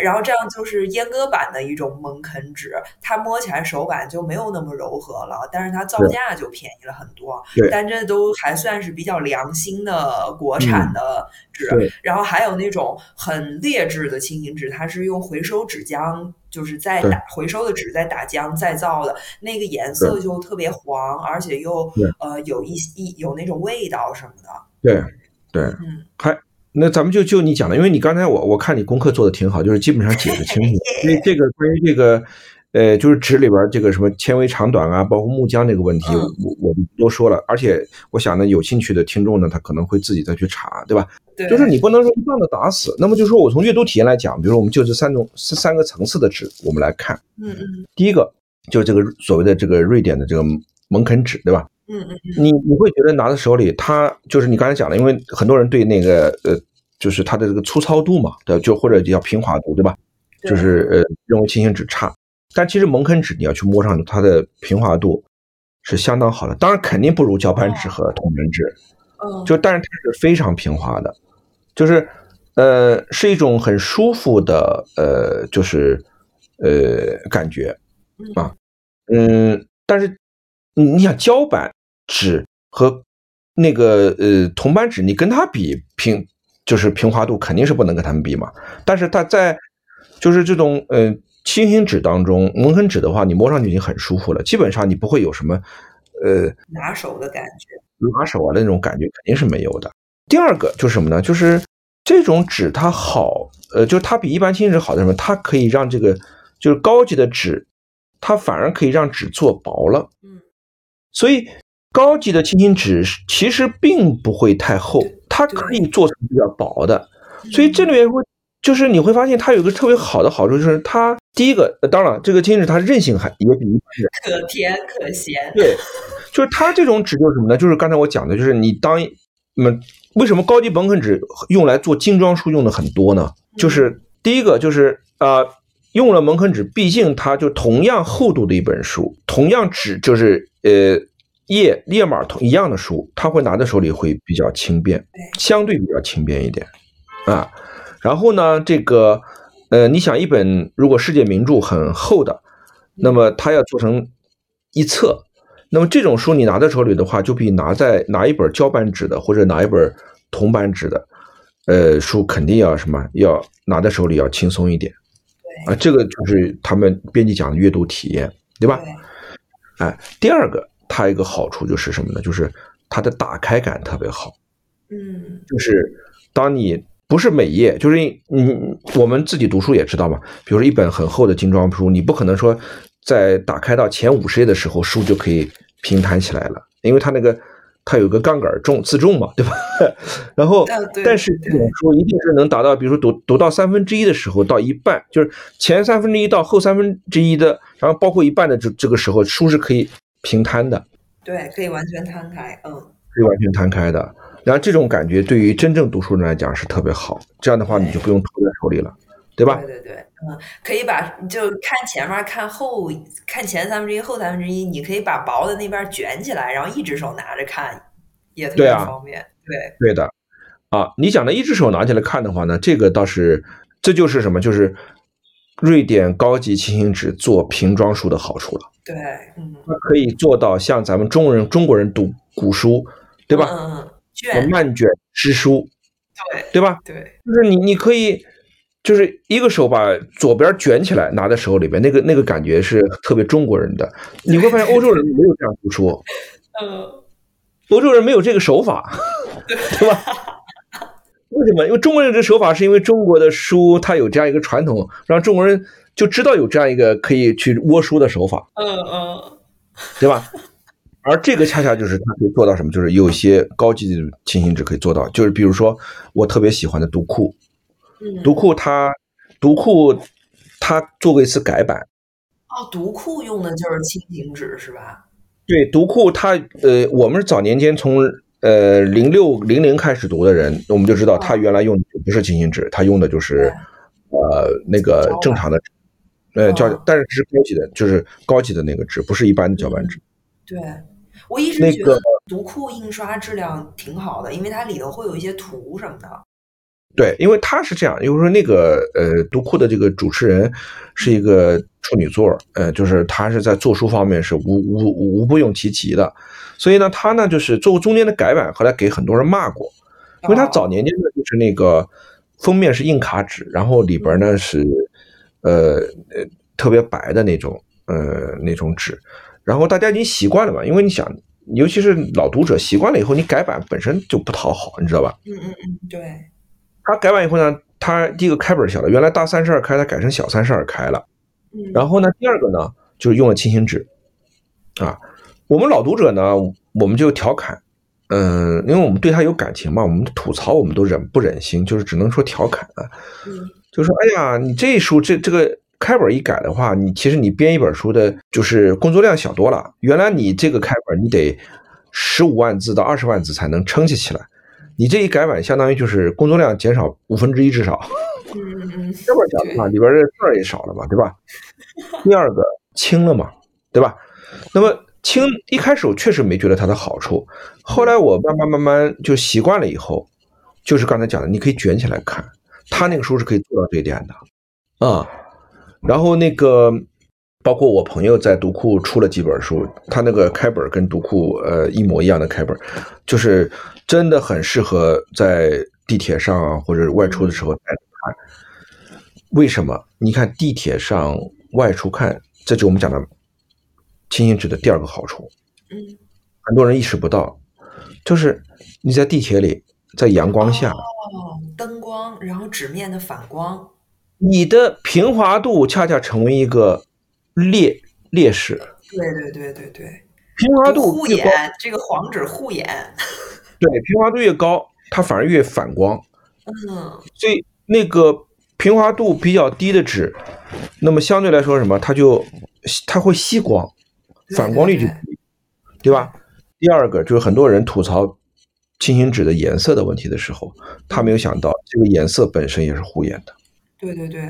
然后这样就是阉割版的一种蒙肯纸，它摸起来手感就没有那么柔和了，但是它造价就便宜了很多。但这都还算是比较良心的国产的纸。然后还有那种很劣质的轻型纸，它是用回收纸浆。就是在打回收的纸，在打浆再造的那个颜色就特别黄，而且又呃有一一有那种味道什么的。对对，嗯，还那咱们就就你讲的，因为你刚才我我看你功课做的挺好，就是基本上解释清楚。(laughs) 因为这个关于这个呃，就是纸里边这个什么纤维长短啊，包括木浆这个问题，我我不多说了。而且我想呢，有兴趣的听众呢，他可能会自己再去查，对吧？对就是你不能说一棒子打死。那么就是说我从阅读体验来讲，比如说我们就这三种三三个层次的纸，我们来看。嗯嗯。第一个就是这个所谓的这个瑞典的这个蒙肯纸，对吧？嗯嗯。你你会觉得拿在手里，它就是你刚才讲的，因为很多人对那个呃，就是它的这个粗糙度嘛，对，就或者叫平滑度，对吧？就是呃，认为轻型纸差，但其实蒙肯纸你要去摸上去，它的平滑度是相当好的，当然肯定不如胶板纸和铜板纸。嗯。就但是它是非常平滑的。就是，呃，是一种很舒服的，呃，就是呃感觉啊，嗯，但是你你想胶板纸和那个呃铜板纸，你跟它比平，就是平滑度肯定是不能跟它们比嘛。但是它在就是这种呃轻型纸当中，蒙肯纸的话，你摸上去已经很舒服了，基本上你不会有什么呃拿手的感觉，拿手啊那种感觉肯定是没有的。第二个就是什么呢？就是这种纸它好，呃，就是它比一般轻型纸好在什么？它可以让这个就是高级的纸，它反而可以让纸做薄了。嗯，所以高级的轻型纸其实并不会太厚，它可以做成比较薄的。所以这里面会就是你会发现它有个特别好的好处，就是它第一个，当然这个金纸它韧性还也比纸可甜可咸。对，就是它这种纸就是什么呢？就是刚才我讲的，就是你当那么。为什么高级蒙肯纸用来做精装书用的很多呢？就是第一个就是啊，用了蒙肯纸，毕竟它就同样厚度的一本书，同样纸就是呃页页码同一样的书，它会拿在手里会比较轻便，相对比较轻便一点啊。然后呢，这个呃，你想一本如果世界名著很厚的，那么它要做成一册。那么这种书你拿在手里的话，就比拿在拿一本胶板纸的或者拿一本铜板纸的，呃，书肯定要什么？要拿在手里要轻松一点。啊，这个就是他们编辑讲的阅读体验，对吧？哎，第二个它一个好处就是什么呢？就是它的打开感特别好。嗯，就是当你不是每页，就是你我们自己读书也知道嘛，比如说一本很厚的精装书，你不可能说。在打开到前五十页的时候，书就可以平摊起来了，因为它那个它有个杠杆重自重嘛，对吧？(laughs) 然后，但是这种书一定是能达到，比如说读读到三分之一的时候，到一半，就是前三分之一到后三分之一的，然后包括一半的这这个时候，书是可以平摊的。对，可以完全摊开，嗯，可以完全摊开的。然后这种感觉对于真正读书人来讲是特别好，这样的话你就不用托在手里了。对吧？对对对，嗯，可以把就看前面看后看前三分之一后三分之一，你可以把薄的那边卷起来，然后一只手拿着看，也特别方便。对对的，啊，你讲的一只手拿起来看的话呢，这个倒是这就是什么？就是瑞典高级轻型纸做平装书的好处了。对，嗯，它可以做到像咱们中国人中国人读古书，对吧？嗯嗯，卷慢卷诗书，对对吧？对，就是你你可以。就是一个手把左边卷起来拿在手里边，那个那个感觉是特别中国人的。你会发现欧洲人没有这样读书，(laughs) 嗯，欧洲人没有这个手法，(laughs) 对吧？为什么？因为中国人这手法是因为中国的书它有这样一个传统，让中国人就知道有这样一个可以去窝书的手法，嗯嗯，对吧？而这个恰恰就是它可以做到什么？就是有一些高级的轻型纸可以做到，就是比如说我特别喜欢的读库。读库它，读库它做过一次改版。哦，读库用的就是轻型纸是吧？对，读库它呃，我们是早年间从呃零六零零开始读的人，我们就知道他原来用的不是清新纸，他用的就是呃那个正常的纸，呃叫，但是是高级的，就是高级的那个纸，不是一般的搅拌纸。对，我一直觉得读库印刷质量挺好的，因为它里头会有一些图什么的。对，因为他是这样，就是说那个呃，读库的这个主持人是一个处女座，呃，就是他是在做书方面是无无无不用其极的，所以呢，他呢就是做过中间的改版，后来给很多人骂过，因为他早年间呢就是那个封面是硬卡纸，然后里边呢是呃呃特别白的那种呃那种纸，然后大家已经习惯了嘛，因为你想，尤其是老读者习惯了以后，你改版本身就不讨好，你知道吧？嗯嗯嗯，对。他改版以后呢，他第一个开本小了，原来大三十二开，他改成小三十二开了。嗯，然后呢，第二个呢，就是用了轻型纸，啊，我们老读者呢，我们就调侃，嗯，因为我们对他有感情嘛，我们吐槽我们都忍不忍心，就是只能说调侃啊，就说哎呀，你这书这这个开本一改的话，你其实你编一本书的，就是工作量小多了。原来你这个开本你得十五万字到二十万字才能撑起起来。你这一改版，相当于就是工作量减少五分之一至少。嗯嗯这么讲的话，里边的字儿也少了嘛，对吧？第二个轻了嘛，对吧？那么轻一开始我确实没觉得它的好处，后来我慢慢慢慢就习惯了以后，就是刚才讲的，你可以卷起来看，他那个书是可以做到这一点的啊。然后那个包括我朋友在读库出了几本书，他那个开本跟读库呃一模一样的开本，就是真的很适合在地铁上啊或者外出的时候带着看。为什么？你看地铁上外出看，这就我们讲的轻型纸的第二个好处。嗯，很多人意识不到，就是你在地铁里，在阳光下，哦，灯光，然后纸面的反光，你的平滑度恰恰成为一个劣劣势。对对对对对，平滑度护，眼，这个黄纸护眼，对，平滑度越高，它反而越反光。嗯，所以那个平滑度比较低的纸，那么相对来说什么，它就它会吸光，反光率就对低，对吧？第二个就是很多人吐槽轻型纸的颜色的问题的时候，他没有想到这个颜色本身也是护眼的。对对对。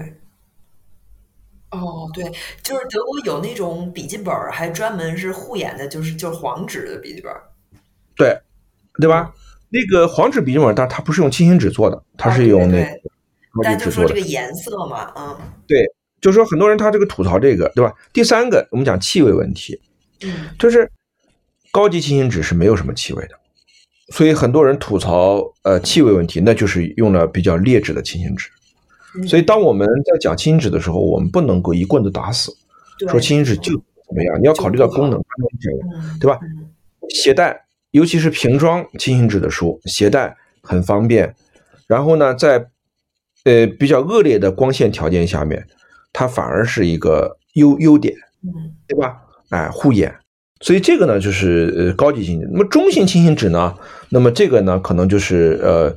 哦，对，就是德国有那种笔记本儿，还专门是护眼的，就是就是黄纸的笔记本儿。对，对吧？那个黄纸笔记本，但它不是用轻型纸做的，它是用那对个高但级纸做的就说这个。颜色嘛，嗯对就是说很多人他这个吐槽这个，对吧？第三个，我们讲气味问题，嗯，就是高级轻型纸是没有什么气味的，所以很多人吐槽呃气味问题，那就是用了比较劣质的轻型纸。嗯所以当我们在讲轻型纸的时候，我们不能够一棍子打死，说轻型纸就怎么样，你要考虑到功能，嗯对吧？嗯携带，尤其是瓶装轻型纸的书，携带很方便。然后呢，在呃比较恶劣的光线条件下面，它反而是一个优优点，嗯对吧？哎，护眼。所以这个呢，就是呃高级轻型。那么中型轻型纸呢，那么这个呢，可能就是呃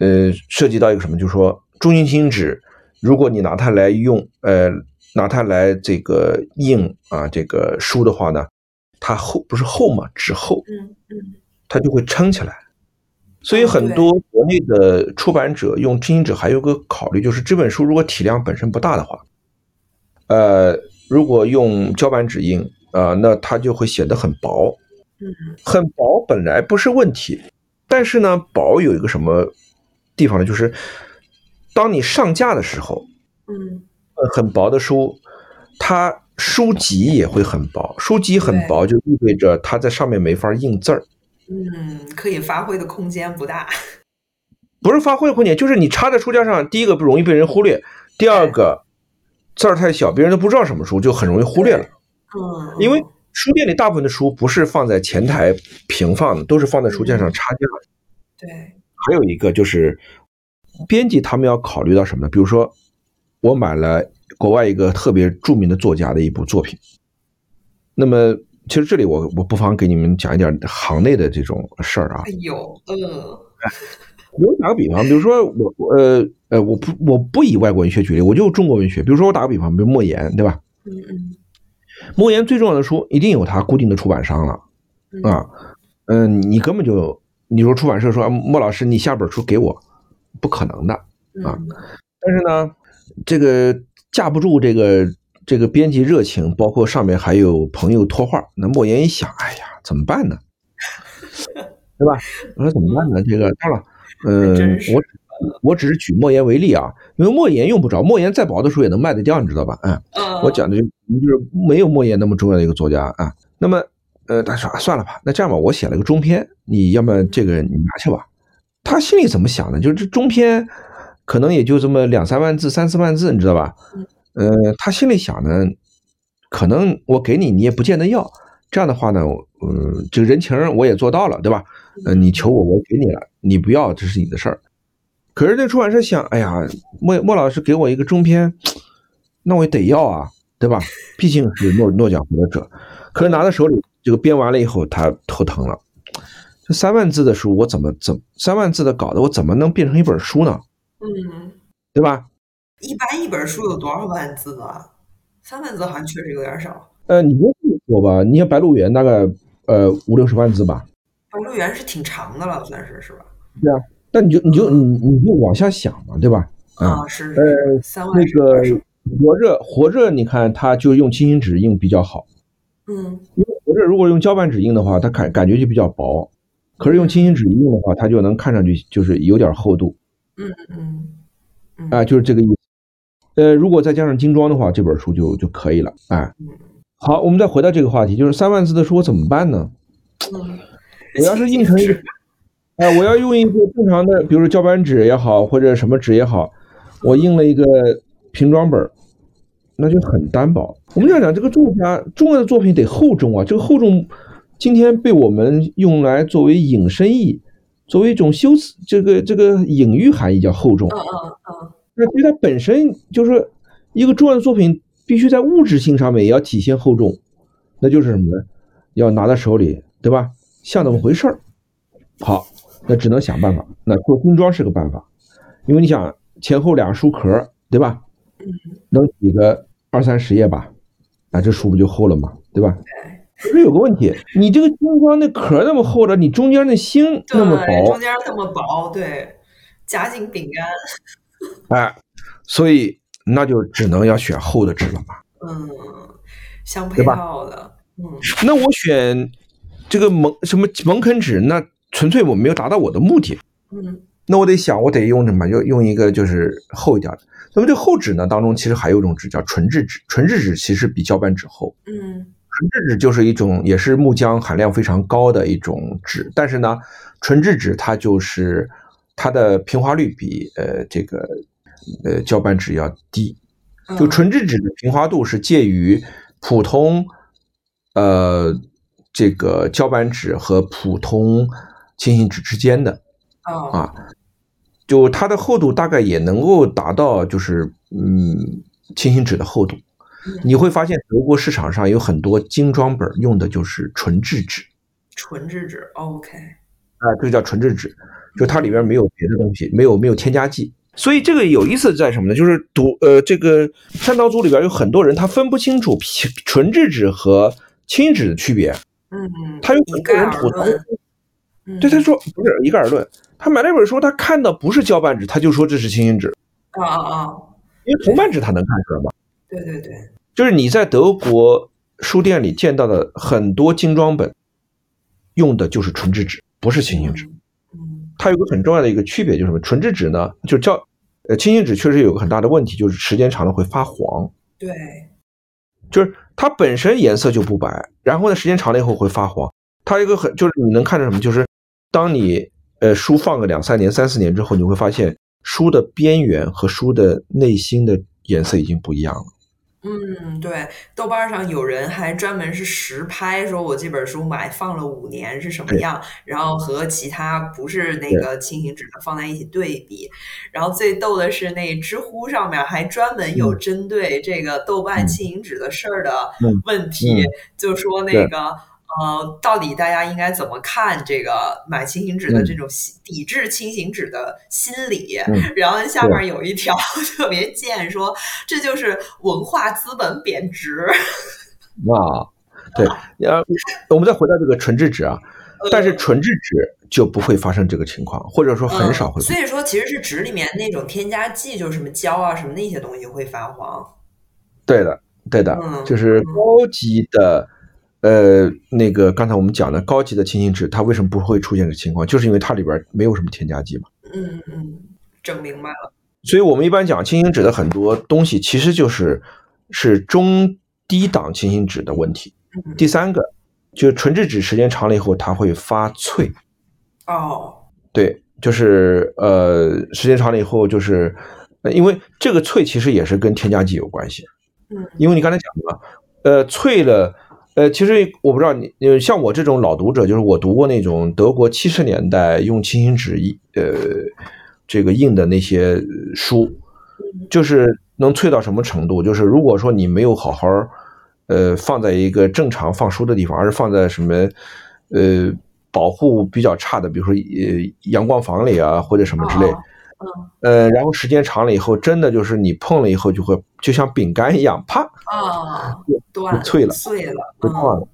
呃涉及到一个什么，就是说中性轻型纸，如果你拿它来用，呃拿它来这个印啊这个书的话呢，它厚不是厚嘛，纸厚，嗯嗯，它就会撑起来。所以很多国内的出版者用轻型纸还有个考虑，就是这本书如果体量本身不大的话，呃，如果用胶板纸印啊、呃那它就会显得很薄。嗯很薄本来不是问题，但是呢，薄有一个什么地方呢？就是当你上架的时候，嗯呃很薄的书，它书籍也会很薄，书籍很薄就意味着它在上面没法印字儿。嗯，可以发挥的空间不大。不是发挥的空间，就是你插在书架上，第一个不容易被人忽略，第二个字儿太小，别人都不知道什么书，就很容易忽略了。嗯，因为书店里大部分的书不是放在前台平放的，都是放在书架上插架的。对，还有一个就是，编辑他们要考虑到什么呢？比如说，我买了国外一个特别著名的作家的一部作品，那么其实这里我我不妨给你们讲一点行内的这种事儿啊哎。呦，嗯比如打个比方，比如说我我呃呃，我不我不以外国文学举例，我就中国文学。比如说我打个比方，比如莫言，对吧？嗯嗯莫言最重要的书一定有他固定的出版商了嗯啊，嗯，你根本就你说出版社说莫老师，你下本书给我，不可能的啊。但是呢，这个架不住这个这个编辑热情，包括上面还有朋友托话。那莫言一想，哎呀，怎么办呢？(laughs) 对吧？我说怎么办呢？这个当然了，嗯，我我只是举莫言为例啊，因为莫言用不着，莫言再薄的书也能卖得掉，你知道吧？嗯，我讲的就就是没有莫言那么重要的一个作家啊。那么。呃，他说啊，算了吧，那这样吧，我写了个中篇，你要么这个你拿去吧。他心里怎么想的？就是这中篇可能也就这么两三万字、三四万字，你知道吧？呃，他心里想呢，可能我给你，你也不见得要。这样的话呢，嗯，这个人情我也做到了，对吧？呃，你求我，我给你了，你不要，这是你的事儿。可是那出版社想，哎呀，莫莫老师给我一个中篇，那我也得要啊，对吧？(laughs) 毕竟是诺诺奖获得者。可是拿到手里。这个编完了以后，他头疼了。这三万字的书，我怎么怎三万字的稿子，我怎么能变成一本书呢？嗯，对吧？一般一本书有多少万字啊？三万字好像确实有点少。呃，你别这么说吧，你像《白鹿原》大概呃五六十万字吧。《白鹿原》是挺长的了，算是是吧？对啊，那你就你就你你就往下想嘛，对吧？啊，是呃，三万那个活着活着，你看它就用轻型纸印比较好。嗯。因为活着，如果用胶板纸印的话，它感感觉就比较薄；可是用轻型纸一用的话，它就能看上去就是有点厚度。嗯嗯嗯，啊，就是这个意思。呃，如果再加上精装的话，这本书就就可以了。哎，好，我们再回到这个话题，就是三万字的书我怎么办呢？我要是印成一个，哎，我要用一个正常的，比如说胶板纸也好，或者什么纸也好，我印了一个平装本。那就很单薄。我们要讲这个作家重要的作品得厚重啊，这个厚重今天被我们用来作为引申义，作为一种修辞，这个这个隐喻含义叫厚重。嗯嗯嗯。那对它本身就是一个重要的作品，必须在物质性上面也要体现厚重，那就是什么呢？要拿在手里，对吧？像那么回事儿。好，那只能想办法。那做精装是个办法，因为你想前后两个书壳，对吧？能挤个二三十页吧，那，这书不就厚了吗？对吧？可是有个问题，你这个精装那壳那么厚的，你中间那芯那么薄，中间那么薄，对，夹心饼干，哎，所以那就只能要选厚的纸了嘛。嗯，相配套的，嗯，那我选这个蒙什么蒙肯纸，那纯粹我没有达到我的目的。嗯，那我得想，我得用什么？就用一个就是厚一点的。那么这厚纸呢？当中其实还有一种纸叫纯质纸，纯质纸其实比胶板纸厚。嗯，纯质纸就是一种也是木浆含量非常高的一种纸，但是呢，纯质纸它就是它的平滑率比呃这个呃胶板纸要低。就纯质纸的平滑度是介于普通呃这个胶板纸和普通轻型纸之间的。啊。就它的厚度大概也能够达到，就是嗯，轻型纸的厚度。你会发现德国市场上有很多精装本用的就是纯质纸。纯质纸，OK。啊，这个叫纯质纸，就它里边没有别的东西，没有没有添加剂。所以这个有意思在什么呢？就是读呃，这个三刀组里边有很多人他分不清楚纯质纸和轻纸的区别。嗯嗯。他有很多人吐槽。对，他说不是一概而论。他买那本书，他看的不是胶板纸，他就说这是轻型纸。啊啊啊！因为铜板纸他能看出来吗？对对对，就是你在德国书店里见到的很多精装本，用的就是纯质纸，不是轻型纸。嗯。它有个很重要的一个区别，就是什么？纯质纸呢，就叫呃轻型纸确实有个很大的问题，就是时间长了会发黄。对。就是它本身颜色就不白，然后呢，时间长了以后会发黄。它一个很就是你能看到什么？就是当你。呃，书放个两三年、三四年之后，你会发现书的边缘和书的内心的颜色已经不一样了。嗯，对，豆瓣上有人还专门是实拍，说我这本书买放了五年是什么样，然后和其他不是那个轻型纸的放在一起对比。然后最逗的是，那知乎上面还专门有针对这个豆瓣轻型纸的事儿的问题，就说那个。呃，到底大家应该怎么看这个买轻型纸的这种抵制轻型纸的心理？然后下面有一条特别贱，说这就是文化资本贬值。哇，对，呃，我们再回到这个纯质纸啊，但是纯质纸就不会发生这个情况，或者说很少会。所以说，其实是纸里面那种添加剂，就是什么胶啊什么那些东西会发黄。对的，对的，就是高级的，呃，那个刚才我们讲的高级的清新纸，它为什么不会出现这情况？就是因为它里边没有什么添加剂嘛。嗯嗯嗯，整明白了。所以我们一般讲清新纸的很多东西，其实就是是中低档清新纸的问题。第三个，就是纯质纸时间长了以后，它会发脆。哦，对，就是呃，时间长了以后，就是因为这个脆其实也是跟添加剂有关系。嗯，因为你刚才讲的嘛，呃，脆了，呃，其实我不知道你，呃像我这种老读者，就是我读过那种德国七十年代用轻型纸呃。这个印的那些书，就是能脆到什么程度？就是如果说你没有好好，呃，放在一个正常放书的地方，而是放在什么，呃，保护比较差的，比如说呃阳光房里啊，或者什么之类，呃，然后时间长了以后，真的就是你碰了以后就会就像饼干一样，啪啊，断脆了，碎了，断了。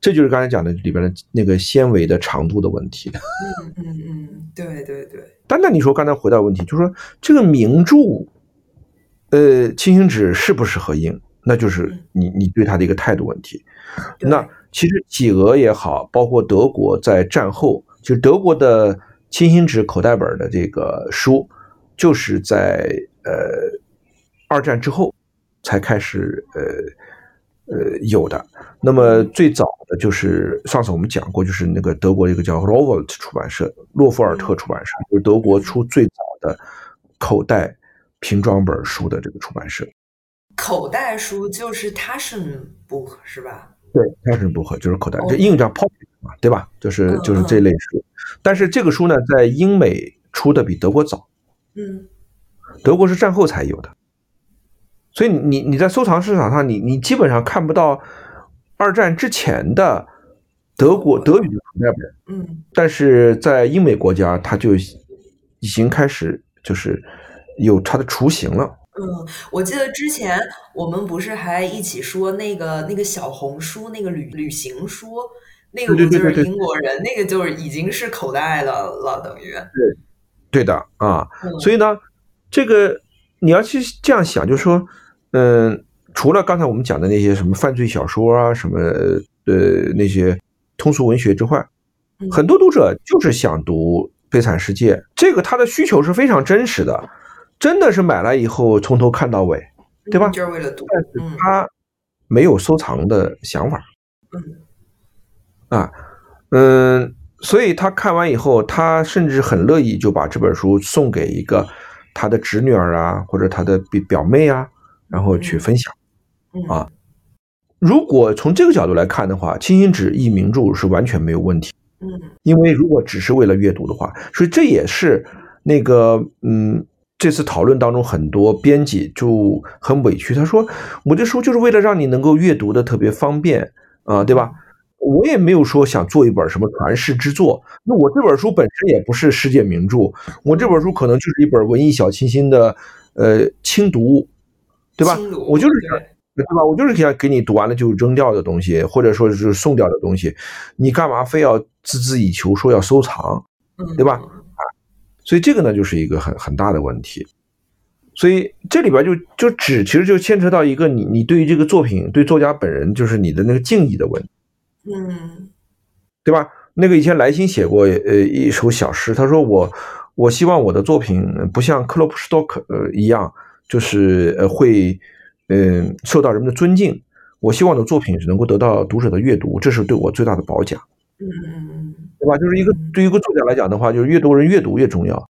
这就是刚才讲的里边的那个纤维的长度的问题。(laughs) 嗯嗯嗯，对对对。但那你说刚才回到问题，就是说这个名著，呃，清新纸适不适合印，那就是你你对它的一个态度问题。那其实企鹅也好，包括德国在战后，就德国的清新纸口袋本的这个书，就是在呃二战之后才开始呃。呃，有的。那么最早的就是上次我们讲过，就是那个德国一个叫 r o v e r t 出版社，洛夫尔特出版社，就是德国出最早的口袋平装本书的这个出版社。口袋书就是 Book 是吧？对 Book 就是口袋，就英语叫 Pocket 嘛，对吧？就是就是这类书。但是这个书呢，在英美出的比德国早。嗯，德国是战后才有的。所以你你在收藏市场上，你你基本上看不到二战之前的德国德语的存在本，嗯，但是在英美国家，它就已经开始就是有它的雏形了。嗯，我记得之前我们不是还一起说那个那个小红书那个旅旅行书，那个就是英国人，那个就是已经是口袋了了，等于对对的啊。所以呢，这个你要去这样想，就是说。嗯，除了刚才我们讲的那些什么犯罪小说啊，什么呃那些通俗文学之外，很多读者就是想读《悲惨世界》，这个他的需求是非常真实的，真的是买来以后从头看到尾，对吧？就是为了读，但是他没有收藏的想法，嗯，啊，嗯，所以他看完以后，他甚至很乐意就把这本书送给一个他的侄女儿啊，或者他的表表妹啊。然后去分享，啊，如果从这个角度来看的话，清新纸译名著是完全没有问题，嗯，因为如果只是为了阅读的话，所以这也是那个嗯，这次讨论当中很多编辑就很委屈，他说我这书就是为了让你能够阅读的特别方便啊，对吧？我也没有说想做一本什么传世之作，那我这本书本身也不是世界名著，我这本书可能就是一本文艺小清新的呃轻读。对吧？我就是想，对吧？我就是想给你读完了就扔掉的东西，或者说是送掉的东西，你干嘛非要孜孜以求说要收藏，对吧？啊，所以这个呢就是一个很很大的问题。所以这里边就就只其实就牵扯到一个你你对于这个作品对作家本人就是你的那个敬意的问题，嗯，对吧？那个以前莱辛写过呃一首小诗，他说我我希望我的作品不像克洛普斯托克呃一样。就是呃会，嗯受到人们的尊敬。我希望的作品是能够得到读者的阅读，这是对我最大的褒奖。嗯嗯嗯，对吧？就是一个对于一个作家来讲的话，就是越多人阅读越重要。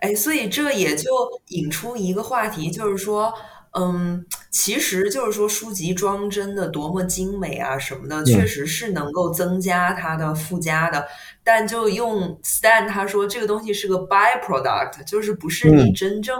哎，所以这也就引出一个话题，就是说，嗯，其实就是说书籍装帧的多么精美啊什么的，确实是能够增加它的附加的。但就用 Stan 他说，这个东西是个 byproduct，就是不是你真正。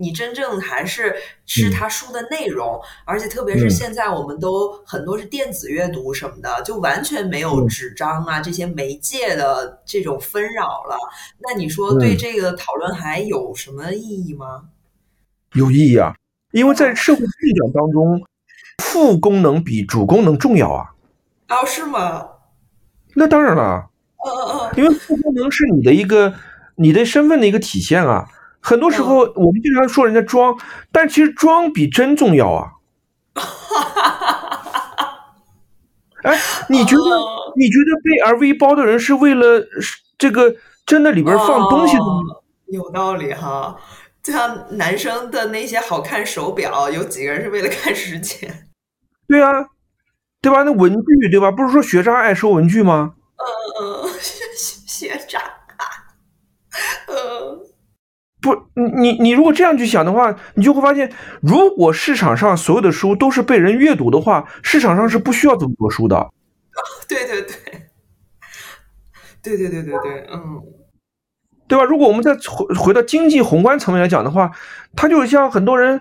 你真正还是是他书的内容，而且特别是现在我们都很多是电子阅读什么的，就完全没有纸张啊这些媒介的这种纷扰了。那你说对这个讨论还有什么意义吗？有意义啊，因为在社会运转当中，副功能比主功能重要啊。哦，是吗？那当然了，嗯嗯嗯因为副功能是你的一个你的身份的一个体现啊。很多时候我们经常说人家装，但其实装比真重要啊。(laughs) 哎，你觉得你觉得背 LV 包的人是为了这个真的里边放东西的吗？有道理哈，就像男生的那些好看手表，有几个人是为了看时间？对啊，对吧？那文具对吧？不是说学渣爱收文具吗？嗯嗯，学渣，嗯。不，你你你如果这样去想的话，你就会发现，如果市场上所有的书都是被人阅读的话，市场上是不需要这么多书的。对对对，对对 (laughs) 对对对，嗯，对吧？如果我们再回回到经济宏观层面来讲的话，它就像很多人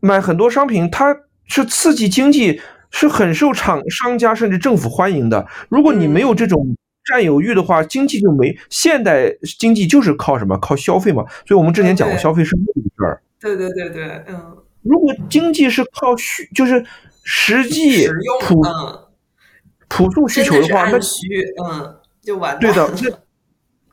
买很多商品，它是刺激经济，是很受厂商家甚至政府欢迎的。如果你没有这种。占有欲的话，经济就没现代经济就是靠什么？靠消费嘛。所以我们之前讲过，消费是物的事儿。对对对对，嗯。如果经济是靠需，就是实际普朴素需求的话，那需嗯就完对的，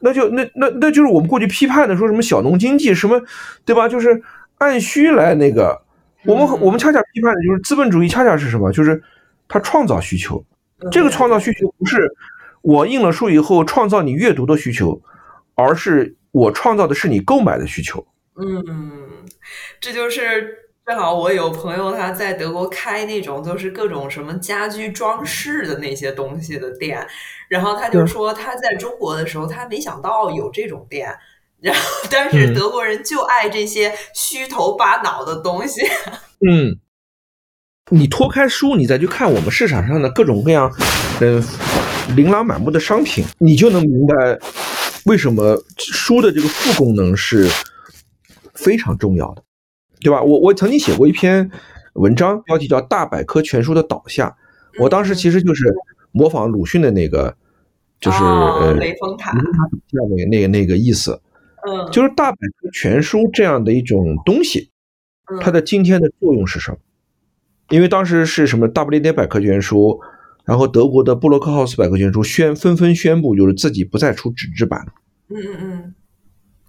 那那就那那那就是我们过去批判的说什么小农经济什么，对吧？就是按需来那个。我们我们恰恰批判的就是资本主义，恰恰是什么？就是它创造需求。这个创造需求不是。我印了书以后创造你阅读的需求，而是我创造的是你购买的需求。嗯，这就是正好我有朋友他在德国开那种就是各种什么家居装饰的那些东西的店，然后他就说他在中国的时候他没想到有这种店，然后但是德国人就爱这些虚头巴脑的东西。(laughs) 嗯，你脱开书，你再去看我们市场上的各种各样，嗯。琳琅满目的商品，你就能明白为什么书的这个副功能是非常重要的，对吧？我我曾经写过一篇文章，标题叫《大百科全书的倒下》。我当时其实就是模仿鲁迅的那个，就是呃雷峰塔那个那个那个意思。嗯，就是大百科全书这样的一种东西，它的今天的作用是什么？因为当时是什么大不列颠百科全书。然后德国的布洛克豪斯百科全书宣纷纷宣布，就是自己不再出纸质版了。嗯嗯嗯。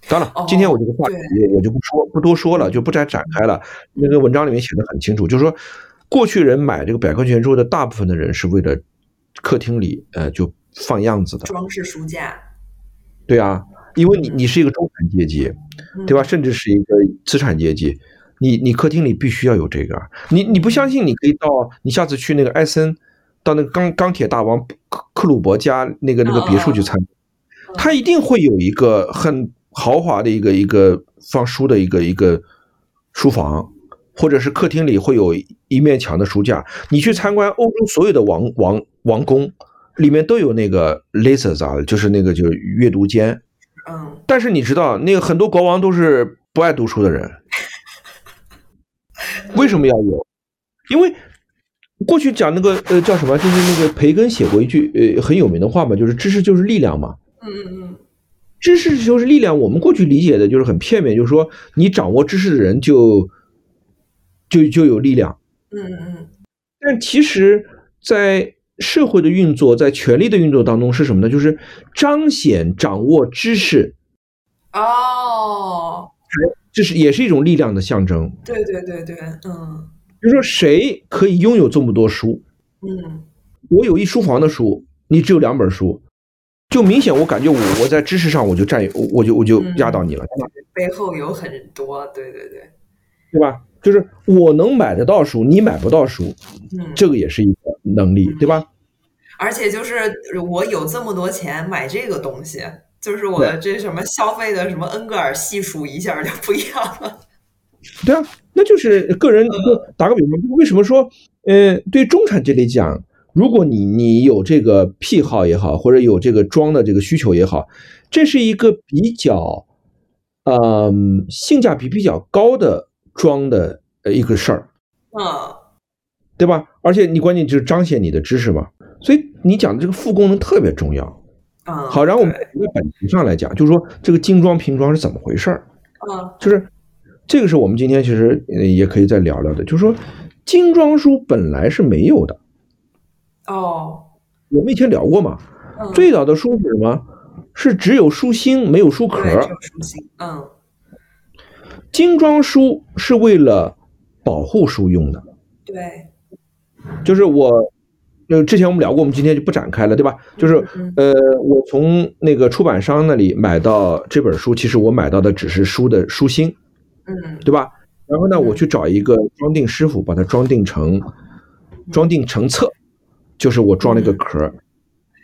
当然，今天我这个话题我就不说不多说了，就不再展开了。那个文章里面写的很清楚，就是说，过去人买这个百科全书的大部分的人是为了客厅里呃就放样子的装饰书架。对啊，因为你你是一个中产阶级，对吧？甚至是一个资产阶级，你你客厅里必须要有这个。你你不相信？你可以到你下次去那个埃森。到那个钢钢铁大王克克鲁伯家那个那个别墅去参观，他一定会有一个很豪华的一个一个放书的一个一个书房，或者是客厅里会有一面墙的书架。你去参观欧洲所有的王王王宫，里面都有那个 lasers 啊，就是那个就是阅读间。嗯。但是你知道，那个很多国王都是不爱读书的人，为什么要有？因为。过去讲那个呃叫什么，就是那个培根写过一句呃很有名的话嘛，就是知识就是力量嘛。嗯嗯嗯，知识就是力量。我们过去理解的就是很片面，就是说你掌握知识的人就就就有力量。嗯嗯嗯。但其实，在社会的运作，在权力的运作当中是什么呢？就是彰显掌握知识。哦。这是也是一种力量的象征。对对对对，嗯。就说谁可以拥有这么多书？嗯，我有一书房的书，你只有两本书，就明显我感觉我我在知识上我就占有，我就我就压倒你了，背后有很多，对对对，对吧？就是我能买得到书，你买不到书，嗯，这个也是一个能力，对吧？而且就是我有这么多钱买这个东西，就是我的这什么消费的什么恩格尔系数一下就不一样了。(laughs) 对啊，那就是个人。打个比方，为什么说，呃，对中产阶级讲，如果你你有这个癖好也好，或者有这个装的这个需求也好，这是一个比较，呃，性价比比较高的装的呃一个事儿，嗯，对吧？而且你关键就是彰显你的知识嘛，所以你讲的这个副功能特别重要。啊，好，然后我们从本质上来讲，就是说这个精装平装是怎么回事儿？啊，就是。这个是我们今天其实也可以再聊聊的，就是说精装书本来是没有的。哦，我们以前聊过嘛，嗯最早的书是什么？是只有书心没有书壳。书心，嗯精装书是为了保护书用的，对，就是我，呃，之前我们聊过，我们今天就不展开了，对吧？就是嗯呃，我从那个出版商那里买到这本书，其实我买到的只是书的书心，嗯对吧？然后呢，嗯我去找一个装订师傅，把它装订成装订成册，就是我装了一个壳儿。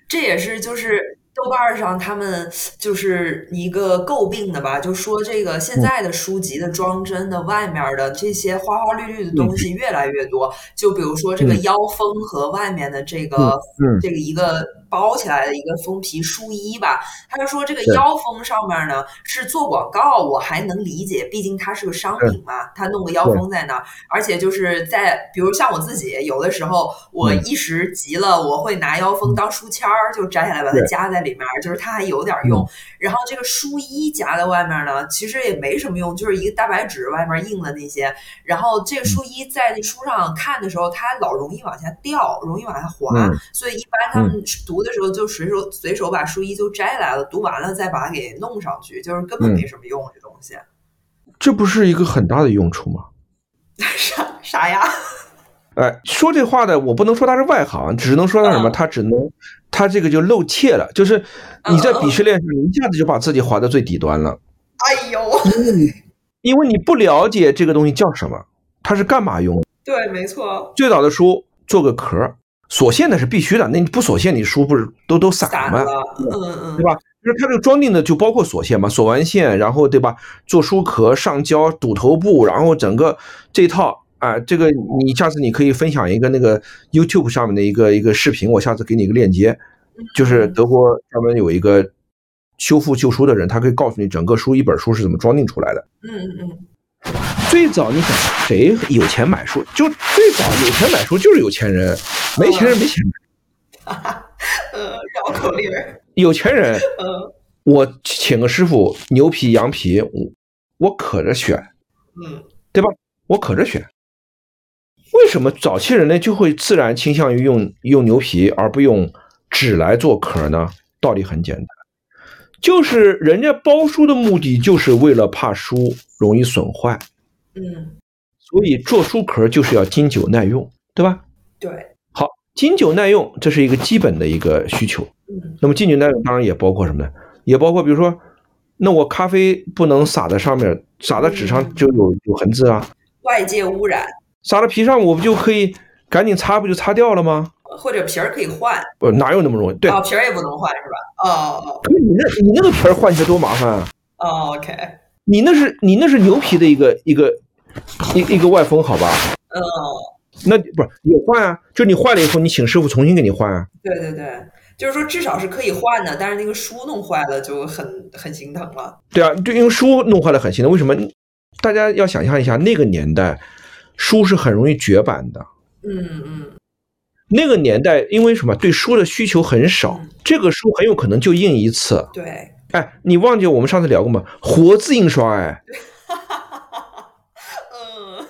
这也是就是豆瓣儿上他们就是一个诟病的吧，就说这个现在的书籍的装帧的外面的这些花花绿绿的东西越来越多，就比如说这个嗯。腰封和外面的这个、嗯。这个一个包起来的一个封皮书衣吧，他就说这个腰封上面呢是做广告，我还能理解，毕竟它是个商品嘛，他弄个腰封在那儿，而且就是在比如像我自己，有的时候我嗯。一时急了，我会拿腰封当书签儿，就摘下来把它夹在里面儿，就是它还有点儿用。嗯。然后这个书衣夹在外面呢，其实也没什么用，就是一个大白纸外面印了那些。然后这个书衣在那书上看的时候，它老容易往下掉，容易往下滑，嗯。所以一般他们读的时候就随手随手把书衣就摘来了，读完了再把它给弄上去，就是根本嗯没什么用这东西。这不是一个很大的用处吗？(laughs) 啥啥呀？(laughs) 哎，说这话的我不能说他是外行，只能说他什么？嗯他只能他这个就露怯了，就是你在鄙视链上，一下子就把自己划到最底端了，哎呦，(laughs) 因为你不了解这个东西叫什么，它是干嘛用的。对，没错，最早的书做个壳儿，锁线的是必须的，那你不锁线，你书不是都都散了，嗯嗯对，吧？就是它这个装订的就包括锁线嘛，锁完线，然后对吧？做书壳、上胶、堵头部，然后整个这套啊、这个你下次你可以分享一个那个 YouTube 上面的一个一个视频，我下次给你一个链接，就是德国专门有一个修复旧书的人，他可以告诉你整个书一本书是怎么装订出来的。嗯嗯嗯，最早你想谁有钱买书？就最早有钱买书就是有钱人，没钱人没钱买。(laughs) 呃，绕口令儿，有钱人，嗯我请个师傅，牛皮、羊皮，我我可着选，嗯对吧？我可着选。为什么早期人类就会自然倾向于用用牛皮而不用纸来做壳呢？道理很简单，就是人家包书的目的就是为了怕书容易损坏，嗯，所以做书壳就是要经久耐用，对吧？对，好，经久耐用这是一个基本的一个需求。嗯那么经久耐用当然也包括什么呢？也包括比如说，那我咖啡不能洒在上面，洒在纸上就有有痕迹啊，外界污染洒在皮上我不就可以赶紧擦，不就擦掉了吗？或者皮儿可以换，呃，哪有那么容易？对，哦，皮儿也不能换是吧？哦可是你那你那个皮儿换起来多麻烦啊！哦，OK，你那是你那是牛皮的一个一个一一个外封，好吧？嗯，那不是也换啊？就你坏了以后，你请师傅重新给你换啊。对对对，就是说至少是可以换的，但是那个书弄坏了就很很心疼了。对啊，就因为书弄坏了很心疼。为什么？大家要想象一下，那个年代书是很容易绝版的。嗯嗯，那个年代，因为什么？对书的需求很少嗯，这个书很有可能就印一次。对，哎，你忘记我们上次聊过吗？活字印刷，哎，(laughs) 嗯，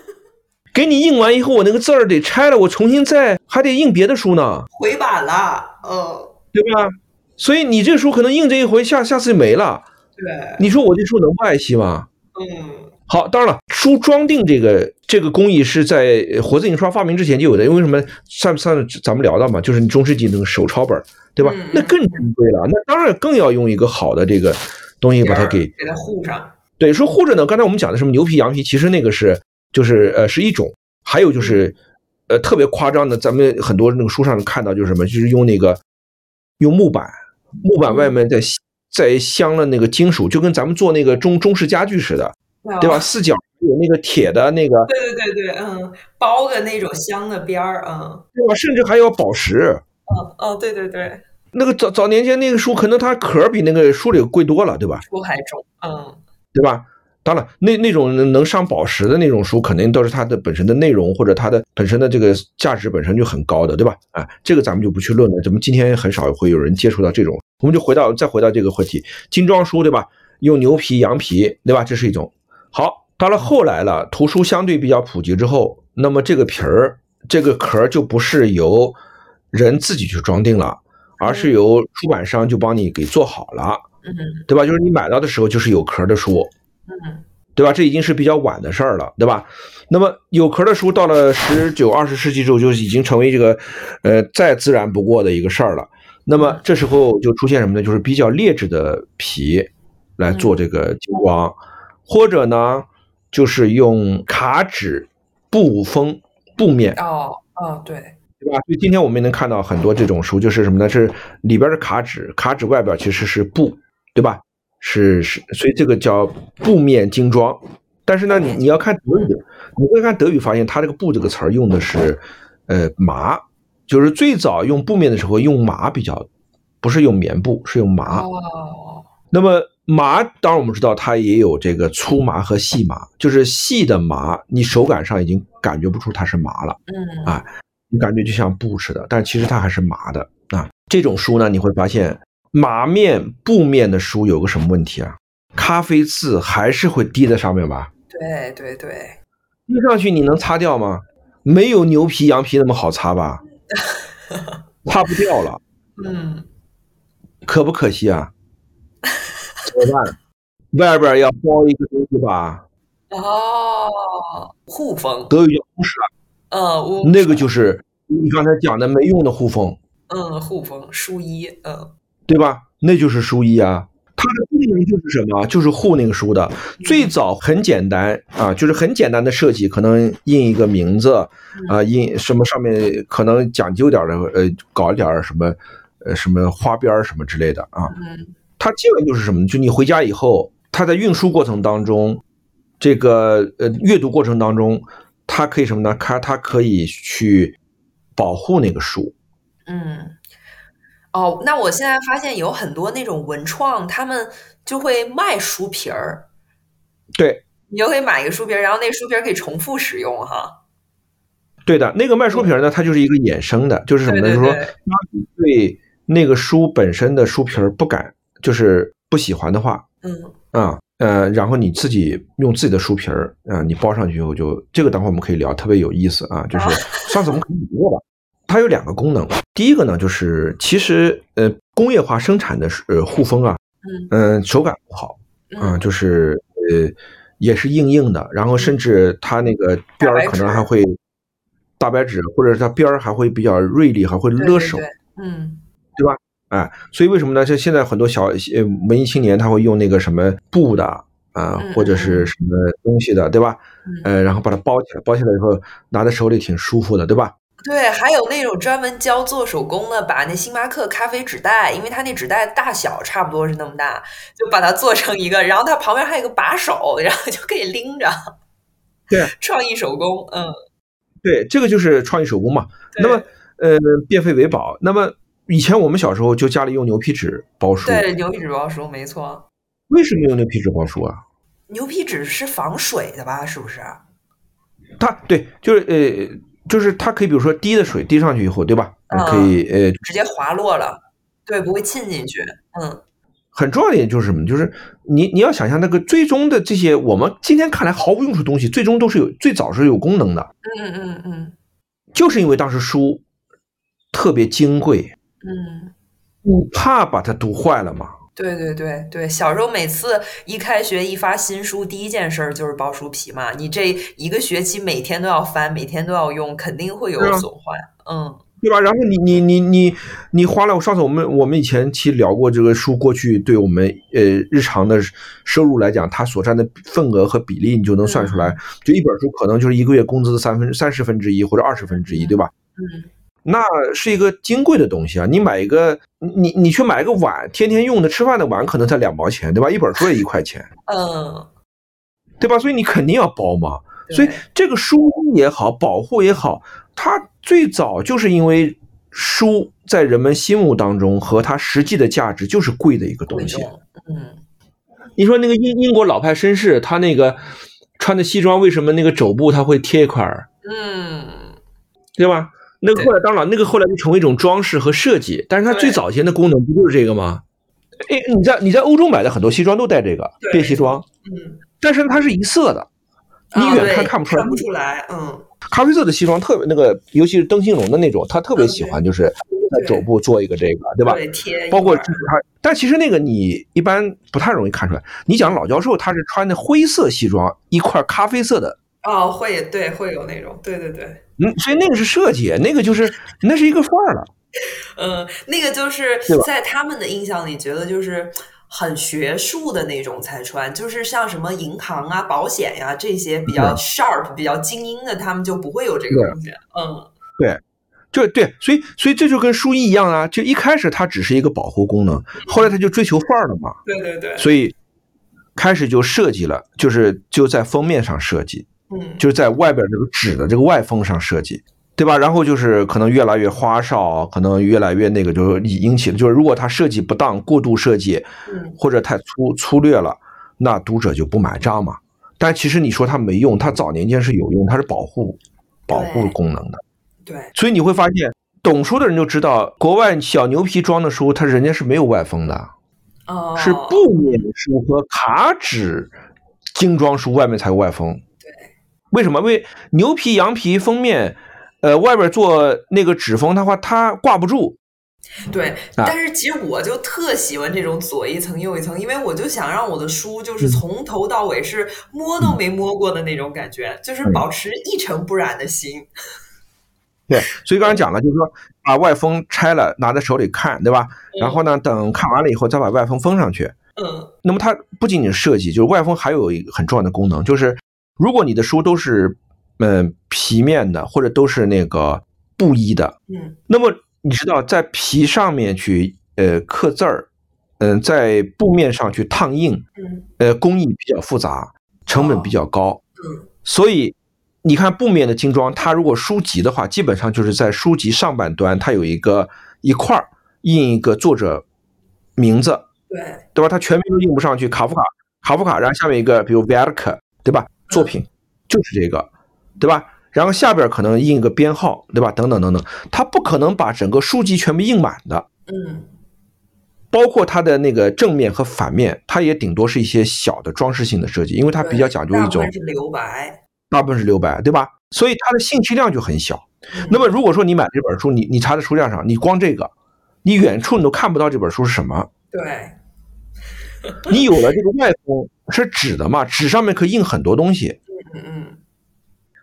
给你印完以后，我那个字儿得拆了，我重新再还得印别的书呢，回版了，嗯，对吧？所以你这书可能印这一回，下下次就没了。对，你说我这书能不爱惜吗？嗯好，当然了，书装订这个这个工艺是在呃活字印刷发明之前就有的。因为什么？上上咱们聊到嘛，就是你中世纪那个手抄本儿，对吧？那更珍贵了，那当然更要用一个好的这个东西把它给给它护上。对，说护着呢，刚才我们讲的什么牛皮、羊皮，其实那个是就是呃是一种，还有就是呃特别夸张的，咱们很多那个书上看到就是什么，就是用那个用木板，木板外面再再镶了那个金属，就跟咱们做那个中中式家具似的，对吧？哦？四角有那个铁的那个，对对对对，嗯，包个那种镶的边儿，嗯对吧？甚至还有宝石。嗯哦，对对对，那个早早年间那个书，可能它壳儿比那个书里贵多了，对吧？书还重，嗯对吧？当然，那那种能能上宝石的那种书，肯定都是它的本身的内容或者它的本身的这个价值本身就很高的，对吧？啊，这个咱们就不去论了。咱们今天很少会有人接触到这种，我们就回到再回到这个话题，精装书，对吧？用牛皮、羊皮，对吧？这是一种。好，到了后来了，图书相对比较普及之后，那么这个皮儿、这个壳儿就不是由人自己去装订了，而是由出版商就帮你给做好了，嗯对吧？就是你买到的时候就是有壳的书，嗯对吧？这已经是比较晚的事儿了，对吧？那么有壳的书到了十九、二十世纪之后，就已经成为这个呃再自然不过的一个事儿了。那么这时候就出现什么呢？就是比较劣质的皮来做这个精装，或者呢就是用卡纸、布封、布面，哦哦对，对吧？所以今天我们也能看到很多这种书，就是什么呢？是里边是卡纸，卡纸外边其实是布，对吧？是是，所以这个叫布面精装。但是呢，你你要看德语，你会看德语发现它这个“布”这个词儿用的是呃麻，就是最早用布面的时候用麻比较，不是用棉布，是用麻。哦那么麻，当然我们知道它也有这个粗麻和细麻，就是细的麻，你手感上已经感觉不出它是麻了。嗯啊你感觉就像布似的，但其实它还是麻的啊。这种书呢，你会发现麻面、布面的书有个什么问题啊？咖啡渍还是会滴在上面吧？对对对，滴上去你能擦掉吗？没有牛皮、羊皮那么好擦吧？(laughs) 擦不掉了，嗯可不可惜啊？怎么办？外边要包一个东西吧？哦护封，德语叫乌什嗯乌那个就是你刚才讲的没用的护封。嗯护封书衣，嗯对吧？那就是书衣啊。它的功能就是什么？就是护那个书的。最早很简单啊，就是很简单的设计，可能印一个名字啊，印什么上面可能讲究点儿的，呃，搞一点儿什么，呃，什么花边儿什么之类的啊。嗯它基本就是什么？就你回家以后，它在运输过程当中，这个呃阅读过程当中，它可以什么呢？它它可以去保护那个书。嗯。哦，那我现在发现有很多那种文创，他们就会卖书皮儿，对，你就可以买一个书皮儿，然后那个书皮儿可以重复使用哈。对的，那个卖书皮儿呢，它就是一个衍生的，就是什么呢？对对就是说，对当你对那个书本身的书皮儿不敢，就是不喜欢的话，嗯。啊，呃，然后你自己用自己的书皮儿，啊，你包上去以后就这个，等会儿我们可以聊，特别有意思啊。就是上次我们可以聊吧，它有两个功能，第一个呢，就是其实呃工业化生产的呃护封啊，嗯。嗯、手感不好，啊，嗯就是呃也是硬硬的，然后甚至它那个边儿可能还会大白纸，或者是它边儿还会比较锐利，还会勒手，对对对，嗯哎，所以为什么呢？就现在很多小呃文艺青年他会用那个什么布的啊、嗯或者是什么东西的，对吧？嗯，呃，然后把它包起来，包起来以后拿在手里挺舒服的，对吧？对，还有那种专门教做手工的，把那星巴克咖啡纸袋，因为它那纸袋大小差不多是那么大，就把它做成一个，然后它旁边还有个把手，然后就可以拎着。对，创意手工，嗯，对，这个就是创意手工嘛。那么呃，变废为宝。那么以前我们小时候就家里用牛皮纸包书，对，牛皮纸包书没错，为什么用牛皮纸包书啊？牛皮纸是防水的吧？是不是？它对，就是呃，就是它可以，比如说滴的水滴上去以后，对吧？嗯可以呃，直接滑落了，对，不会沁进去。嗯很重要的一点就是什么？就是你你要想象那个最终的这些我们今天看来毫无用处的东西，最终都是有最早是有功能的，嗯嗯嗯就是因为当时书特别金贵，嗯，你怕把它读坏了嘛？对对对对，小时候每次一开学一发新书，第一件事儿就是包书皮嘛。你这一个学期每天都要翻，每天都要用，肯定会有损坏。嗯对吧？然后你你你你你花了，我上次我们我们以前期聊过这个书过去对我们呃日常的收入来讲，它所占的份额和比例，你就能算出来。就一本书可能就是一个月工资的三分三十分之一或者二十分之一，对吧？嗯那是一个金贵的东西啊！你买一个，你你去买一个碗，天天用的吃饭的碗，可能才两毛钱，对吧？一本书也一块钱，嗯，对吧？所以你肯定要包嘛。所以这个书也好，保护也好，它最早就是因为书在人们心目当中和它实际的价值就是贵的一个东西。嗯你说那个英英国老派绅士，他那个穿的西装，为什么那个肘部他会贴一块儿，嗯，对吧？那个后来当然，那个后来就成为一种装饰和设计，但是它最早以前的功能不就是这个吗？哎，你在你在欧洲买的很多西装都带这个对便西装，嗯，但是它是一色的，你远看看不出来。看不出来。嗯咖啡色的西装特别那个，尤其是灯芯绒的那种，他特别喜欢，就是在肘部做一个这个，对吧？对，贴一包括就是他，但其实那个你一般不太容易看出来。你讲老教授他是穿的灰色西装，一块咖啡色的，哦，会对会有那种，对对对，嗯，所以那个是设计，那个就是那是一个范儿了。(laughs) 嗯，那个就是在他们的印象里，觉得就是很学术的那种才穿，就是像什么银行啊、保险呀、这些比较 sharp、比较精英的，他们就不会有这个对东西。嗯，对就对，所以所以这就跟书衣一样啊，就一开始它只是一个保护功能，后来它就追求范儿了嘛，对对对，所以开始就设计了，就是就在封面上设计，嗯，就是在外边这个纸的这个外封上设计，对吧？然后就是可能越来越花哨，可能越来越那个，就是引起了，就是如果它设计不当、过度设计嗯或者太粗粗略了，那读者就不买账嘛。但其实你说它没用，它早年间是有用，它是保护保护功能的。对，所以你会发现，懂书的人就知道，国外小牛皮装的书，它人家是没有外封的，哦，是布面书和卡纸精装书外面才有外封。对，为什么？因为牛皮、羊皮封面，呃，外边做那个纸封的话，它挂不住。对，啊但是其实我就特喜欢这种左一层右一层，因为我就想让我的书就是嗯从头到尾是摸都没摸过的那种感觉，就是嗯保持一尘不染的心。对，所以刚才讲了，就是说把外封拆了，拿在手里看，对吧？然后呢，等看完了以后，再把外封封上去。嗯那么它不仅仅是设计，就是外封还有一个很重要的功能，就是如果你的书都是嗯、呃皮面的，或者都是那个布衣的，嗯。那么你知道在皮上面去呃刻字儿，嗯、在布面上去烫印，嗯。呃，工艺比较复杂，成本比较高，嗯。所以你看布面的精装，它如果书籍的话，基本上就是在书籍上半端，它有一个一块儿印一个作者名字，对，对吧？它全名都印不上去，卡夫卡，卡夫卡，然后下面一个比如 v e r k 对吧？作品就是这个，对吧？然后下边可能印一个编号，对吧？等等等等，它不可能把整个书籍全部印满的。嗯包括它的那个正面和反面，它也顶多是一些小的装饰性的设计，因为它比较讲究一种大部分是留白。大部分是留白，对吧？所以它的信息量就很小。嗯那么如果说你买这本书，你你查在书架上，你光这个，你远处你都看不到这本书是什么。对，(laughs) 你有了这个外封是纸的嘛，纸上面可以印很多东西。嗯嗯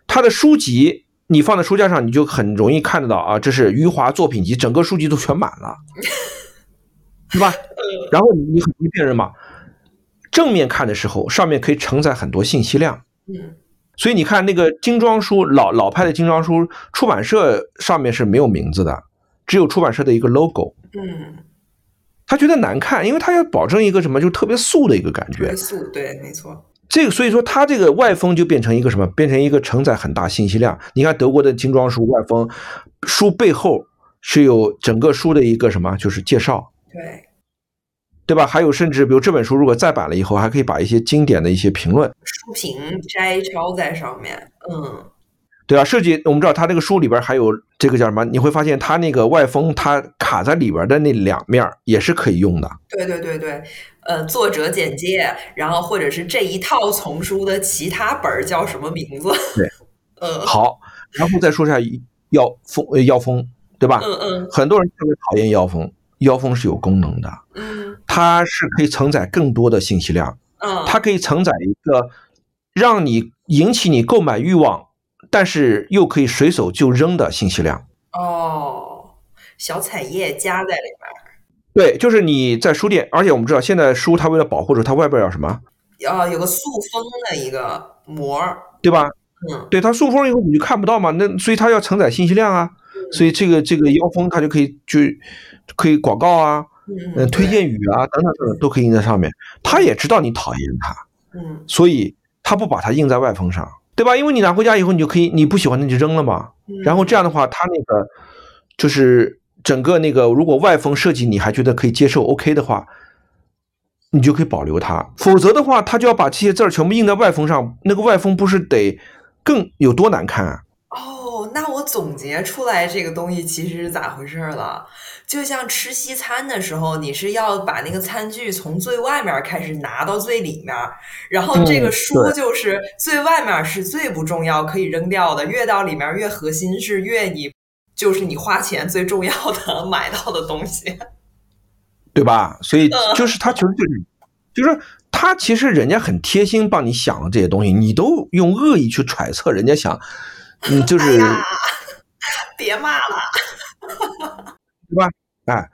它的书籍你放在书架上，你就很容易看得到啊，这是余华作品集，整个书籍都全满了，(laughs) 对吧？然后你很容易辨认嘛。正面看的时候，上面可以承载很多信息量。嗯所以你看那个精装书，老老派的精装书，出版社上面是没有名字的，只有出版社的一个 logo。嗯，他觉得难看，因为他要保证一个什么，就特别素的一个感觉素。对，没错。这个所以说，它这个外封就变成一个什么？变成一个承载很大信息量。你看德国的精装书外封，书背后是有整个书的一个什么，就是介绍，对，对吧？还有甚至比如这本书如果再版了以后，还可以把一些经典的一些评论，书评摘抄在上面。嗯对吧？设计我们知道它这个书里边还有这个叫什么？你会发现它那个外封，它卡在里边的那两面也是可以用的。对对对对，呃，作者简介，然后或者是这一套丛书的其他本儿叫什么名字？对，呃，(laughs) 好，然后再说一下腰封，呃腰封，对吧？嗯嗯很多人特别讨厌腰封，腰封是有功能的，嗯它是可以承载更多的信息量，嗯，它可以承载一个让你引起你购买欲望，但是又可以随手就扔的信息量。哦，小彩页夹在里面对，就是你在书店，而且我们知道现在书它为了保护着它外边要什么，儿，啊，有个塑封的一个膜。对吧？嗯对，它塑封以后你就看不到嘛，那所以它要承载信息量啊，所以这个这个腰封它就可以就可以广告啊，嗯嗯，推荐语啊等等等等都可以印在上面。他也知道你讨厌它，嗯所以他不把它印在外封上，对吧？因为你拿回家以后，你就可以你不喜欢那就扔了嘛。嗯，然后这样的话，它那个就是整个那个，如果外封设计你还觉得可以接受 OK 的话，你就可以保留它。否则的话，他就要把这些字儿全部印在外封上，那个外封不是得更有多难看啊？哦，那我总结出来这个东西其实是咋回事儿了？就像吃西餐的时候，你是要把那个餐具从最外面开始拿到最里面，然后这个嗯书就是最外面是最不重要，可以扔掉的，越到里面越核心是越你就是你花钱最重要的 (laughs) 买到的东西，对吧？所以就是他其实就是，就是他其实人家很贴心帮你想了这些东西，你都用恶意去揣测人家想，嗯，就是，(laughs) 别骂了，对吧？哎，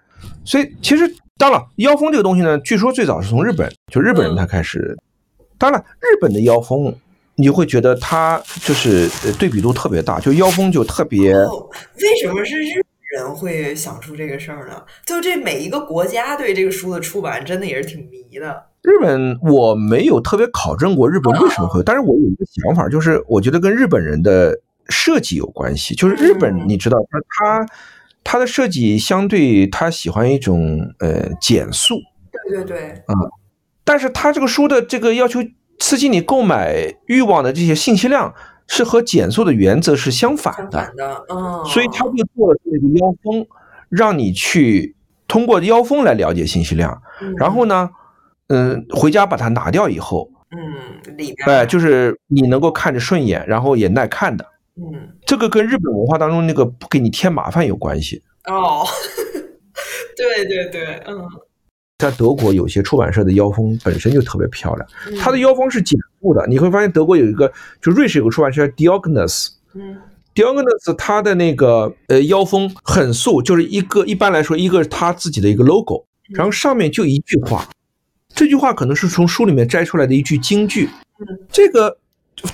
所以其实当然，妖风这个东西呢，据说最早是从日本，就日本人他开始。当然，日本的妖风，你会觉得它就是对比度特别大，就妖风就特别。为什么是日本人会想出这个事儿呢？就这每一个国家对这个书的出版，真的也是挺迷的。日本我没有特别考证过日本为什么会，但是我有一个想法，就是我觉得跟日本人的设计有关系。就是日本，你知道，他他他的设计相对他喜欢一种呃减速。对对对。嗯。但是他这个书的这个要求刺激你购买欲望的这些信息量是和减速的原则是相反的，反的，嗯，所以他就做了这个腰封，让你去通过腰封来了解信息量，然后呢，嗯，回家把它拿掉以后，嗯，里边，哎，就是你能够看着顺眼，然后也耐看的，嗯，这个跟日本文化当中那个不给你添麻烦有关系，哦，(laughs) 对对对，嗯。在德国，有些出版社的腰封本身就特别漂亮，它的腰封是简素的。你会发现，德国有一个，就瑞士有个出版社叫 Diogenes，嗯，Diogenes 它的那个呃腰封很素，就是一个一般来说一个他自己的一个 logo，然后上面就一句话，这句话可能是从书里面摘出来的一句京剧，这个。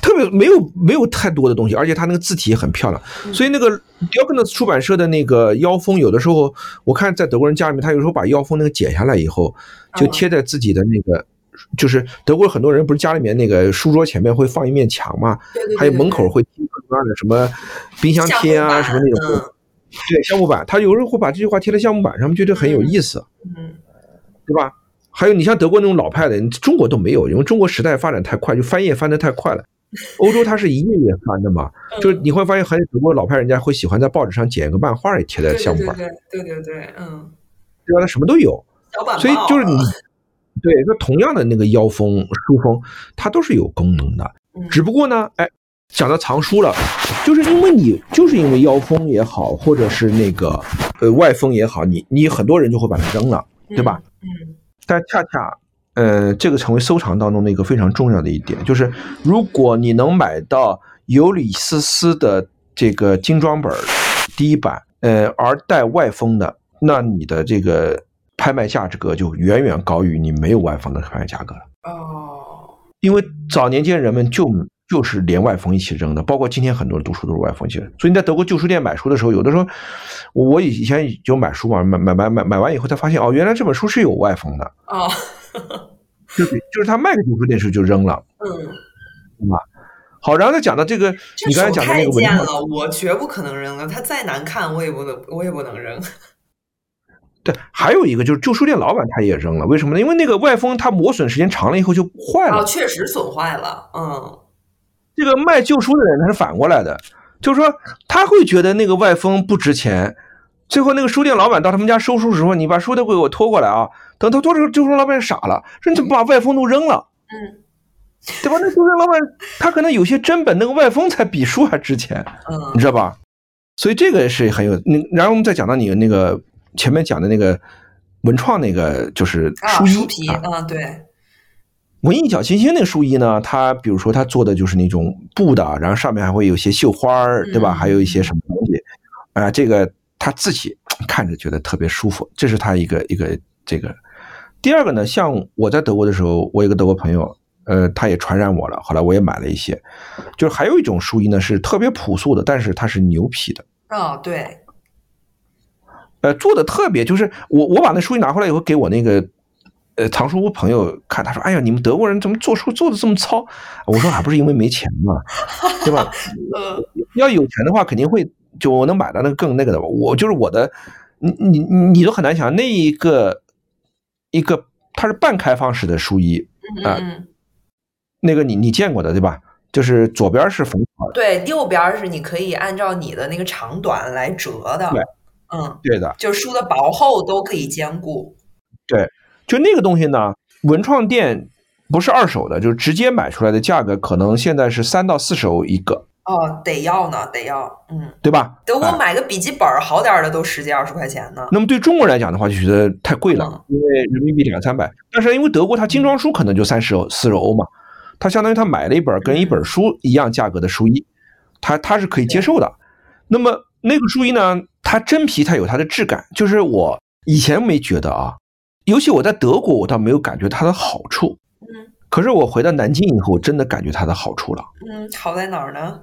特别没有没有太多的东西，而且它那个字体也很漂亮，所以那个 Diogenes 出版社的那个腰封，有的时候我看在德国人家里面，他有时候把腰封那个剪下来以后，就贴在自己的那个，就是德国很多人不是家里面那个书桌前面会放一面墙嘛，还有门口会贴各种的什么冰箱贴啊什么那种，对项目板，他有时候会把这句话贴在项目板上，觉得很有意思，嗯，对吧？还有你像德国那种老派的，中国都没有，因为中国时代发展太快，就翻页翻得太快了。欧洲它是一页页翻的嘛，就是你会发现很多国老派人家会喜欢在报纸上剪一个漫画也贴在项目板，对对对，嗯，对吧？它什么都有，所以就是你，对，那同样的那个腰封书封，它都是有功能的，只不过呢，哎，讲到藏书了，就是因为你就是因为腰封也好，或者是那个呃外封也好，你你很多人就会把它扔了，对吧？嗯，但恰恰。呃，这个成为收藏当中的一个非常重要的一点，就是如果你能买到尤里斯斯的这个精装本第一版，呃，而带外封的，那你的这个拍卖价值格就远远高于你没有外封的拍卖价格了。哦，因为早年间人们就就是连外封一起扔的，包括今天很多人读书都是外封起的。所以你在德国旧书店买书的时候，有的时候我以前就买书嘛，买买买买买完以后才发现，哦，原来这本书是有外封的。哦。(laughs) (laughs) 就是就是他卖给读书店时候就扔了，嗯，对吧？好，然后再讲到这个，你刚才讲的那个文了，我绝不可能扔了。它再难看，我也不能，我也不能扔。(laughs) 对，还有一个就是旧书店老板他也扔了，为什么呢？因为那个外封它磨损时间长了以后就坏了。哦，确实损坏了。嗯，这个卖旧书的人他是反过来的，就是说他会觉得那个外封不值钱。最后那个书店老板到他们家收书时候，你把书都给我拖过来啊！等他拖的时候，旧书老板傻了，说你怎么把外封都扔了？嗯，对吧？那书店老板他可能有些真本，那个外封才比书还值钱，嗯，你知道吧？所以这个是很有那。然后我们再讲到你那个前面讲的那个文创那个就是书衣啊，对，文艺小清新那个书衣呢，它比如说它做的就是那种布的，然后上面还会有些绣花儿，对吧？还有一些什么东西啊，这个。他自己看着觉得特别舒服，这是他一个一个这个。第二个呢，像我在德国的时候，我有个德国朋友，呃，他也传染我了，后来我也买了一些。就是还有一种书衣呢，是特别朴素的，但是它是牛皮的。哦，对。呃，做的特别，就是我我把那书衣拿回来以后，给我那个呃藏书屋朋友看，他说：“哎呀，你们德国人怎么做书做的这么糙？”我说：“还不是因为没钱嘛，对吧？(laughs) 要有钱的话，肯定会。”就我能买到那个更那个的，我就是我的，你你你都很难想那一个一个它是半开放式的书衣啊，那个你你见过的对吧？就是左边是缝好的，对，右边是你可以按照你的那个长短来折的，对，嗯，对的，就书的薄厚都可以兼顾，对，就那个东西呢，文创店不是二手的，就是直接买出来的价格可能现在是三到四十欧一个。哦，得要呢，得要，嗯，对吧？德国哎买个笔记本好点的都十几二十块钱呢。那么对中国人来讲的话，就觉得太贵了嗯，因为人民币两三百。但是因为德国它精装书可能就三十欧、四十欧嘛，它相当于他买了一本跟一本书一样价格的书衣，他他是可以接受的。那么那个书衣呢，它真皮它有它的质感，就是我以前没觉得啊，尤其我在德国我倒没有感觉它的好处，嗯。可是我回到南京以后，我真的感觉它的好处了。嗯，好在哪儿呢？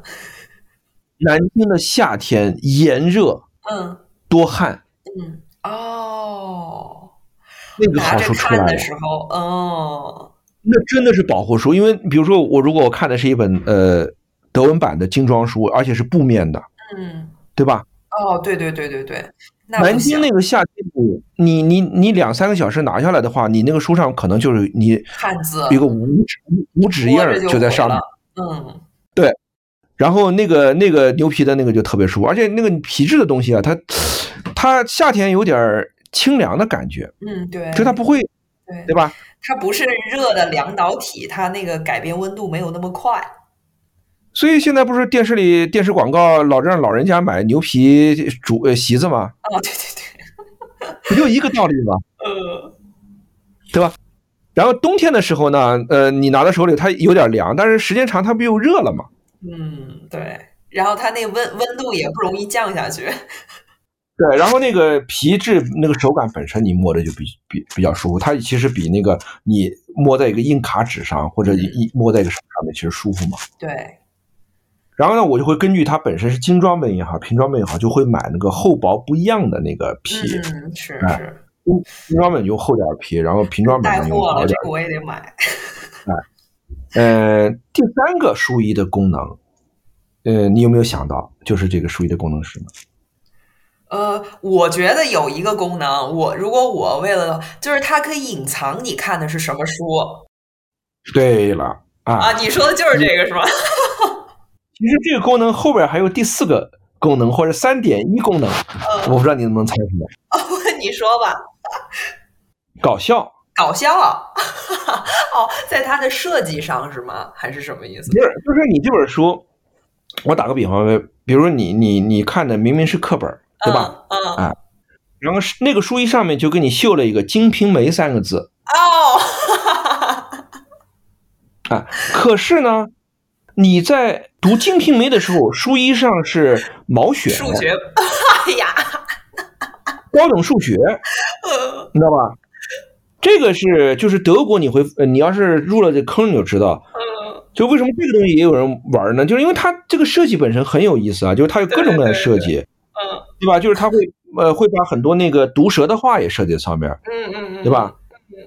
南京的夏天炎热嗯。多汗，嗯，哦，那个好处出来的。时候，哦，那真的是保护书，因为比如说我如果我看的是一本呃德文版的精装书，而且是布面的，嗯，对吧？哦，对对对对对，南京那个夏天，你你你两三个小时拿下来的话，你那个书上可能就是你汉字一个无指无纸印儿就就在上面嗯然后那个那个牛皮的那个就特别舒服，而且那个皮质的东西啊，它它夏天有点儿清凉的感觉，嗯，对，就它不会对对吧？它不是热的凉导体，它那个改变温度没有那么快。所以现在不是电视里电视广告老让老人家买牛皮竹呃席子吗？哦，对对对，(laughs) 不就一个道理吗？呃，(laughs) 对吧然后冬天的时候呢，呃，你拿到手里它有点凉，但是时间长它不又热了吗？嗯，对，然后它那温温度也不容易降下去。(laughs) 对，然后那个皮质那个手感本身你摸着就比比比较舒服，它其实比那个你摸在一个硬卡纸上或者一一摸在一个手上面其实舒服嘛。对，然后呢，我就会根据它本身是精装本也好，平装本也好，就会买那个厚薄不一样的那个皮。嗯，是哎是，精装本就厚点儿皮，然后平装本就货了，薄点儿这个我也得买。呃，第三个书衣的功能，呃，你有没有想到，就是这个书衣的功能是什么？呃，我觉得有一个功能，我如果我为了，就是它可以隐藏你看的是什么书对了啊，啊？你说的就是这个是吗？(laughs) 其实这个功能后边还有第四个功能或者三点一功能，嗯我不知道你能不能猜出来。(laughs) 你说吧，(laughs) 搞笑搞笑 (laughs) 哦，在它的设计上是吗？还是什么意思不？是，就是你这本书，我打个比方呗，比如说你你你看的明明是课本，对吧？嗯嗯啊然后是那个书衣上面就给你绣了一个《金瓶梅》三个字哦，啊，可是呢，你在读《金瓶梅》的时候，书衣上是毛选，数学，哎呀，高等数学，呃你知道吧？这个是就是德国，你会呃你要是入了这坑，你就知道，嗯。就为什么这个东西也有人玩呢？就是因为它这个设计本身很有意思啊，就是它有各种各样的设计，嗯。对吧？就是它会呃会把很多那个毒蛇的话也设计在上面，嗯嗯嗯，对吧？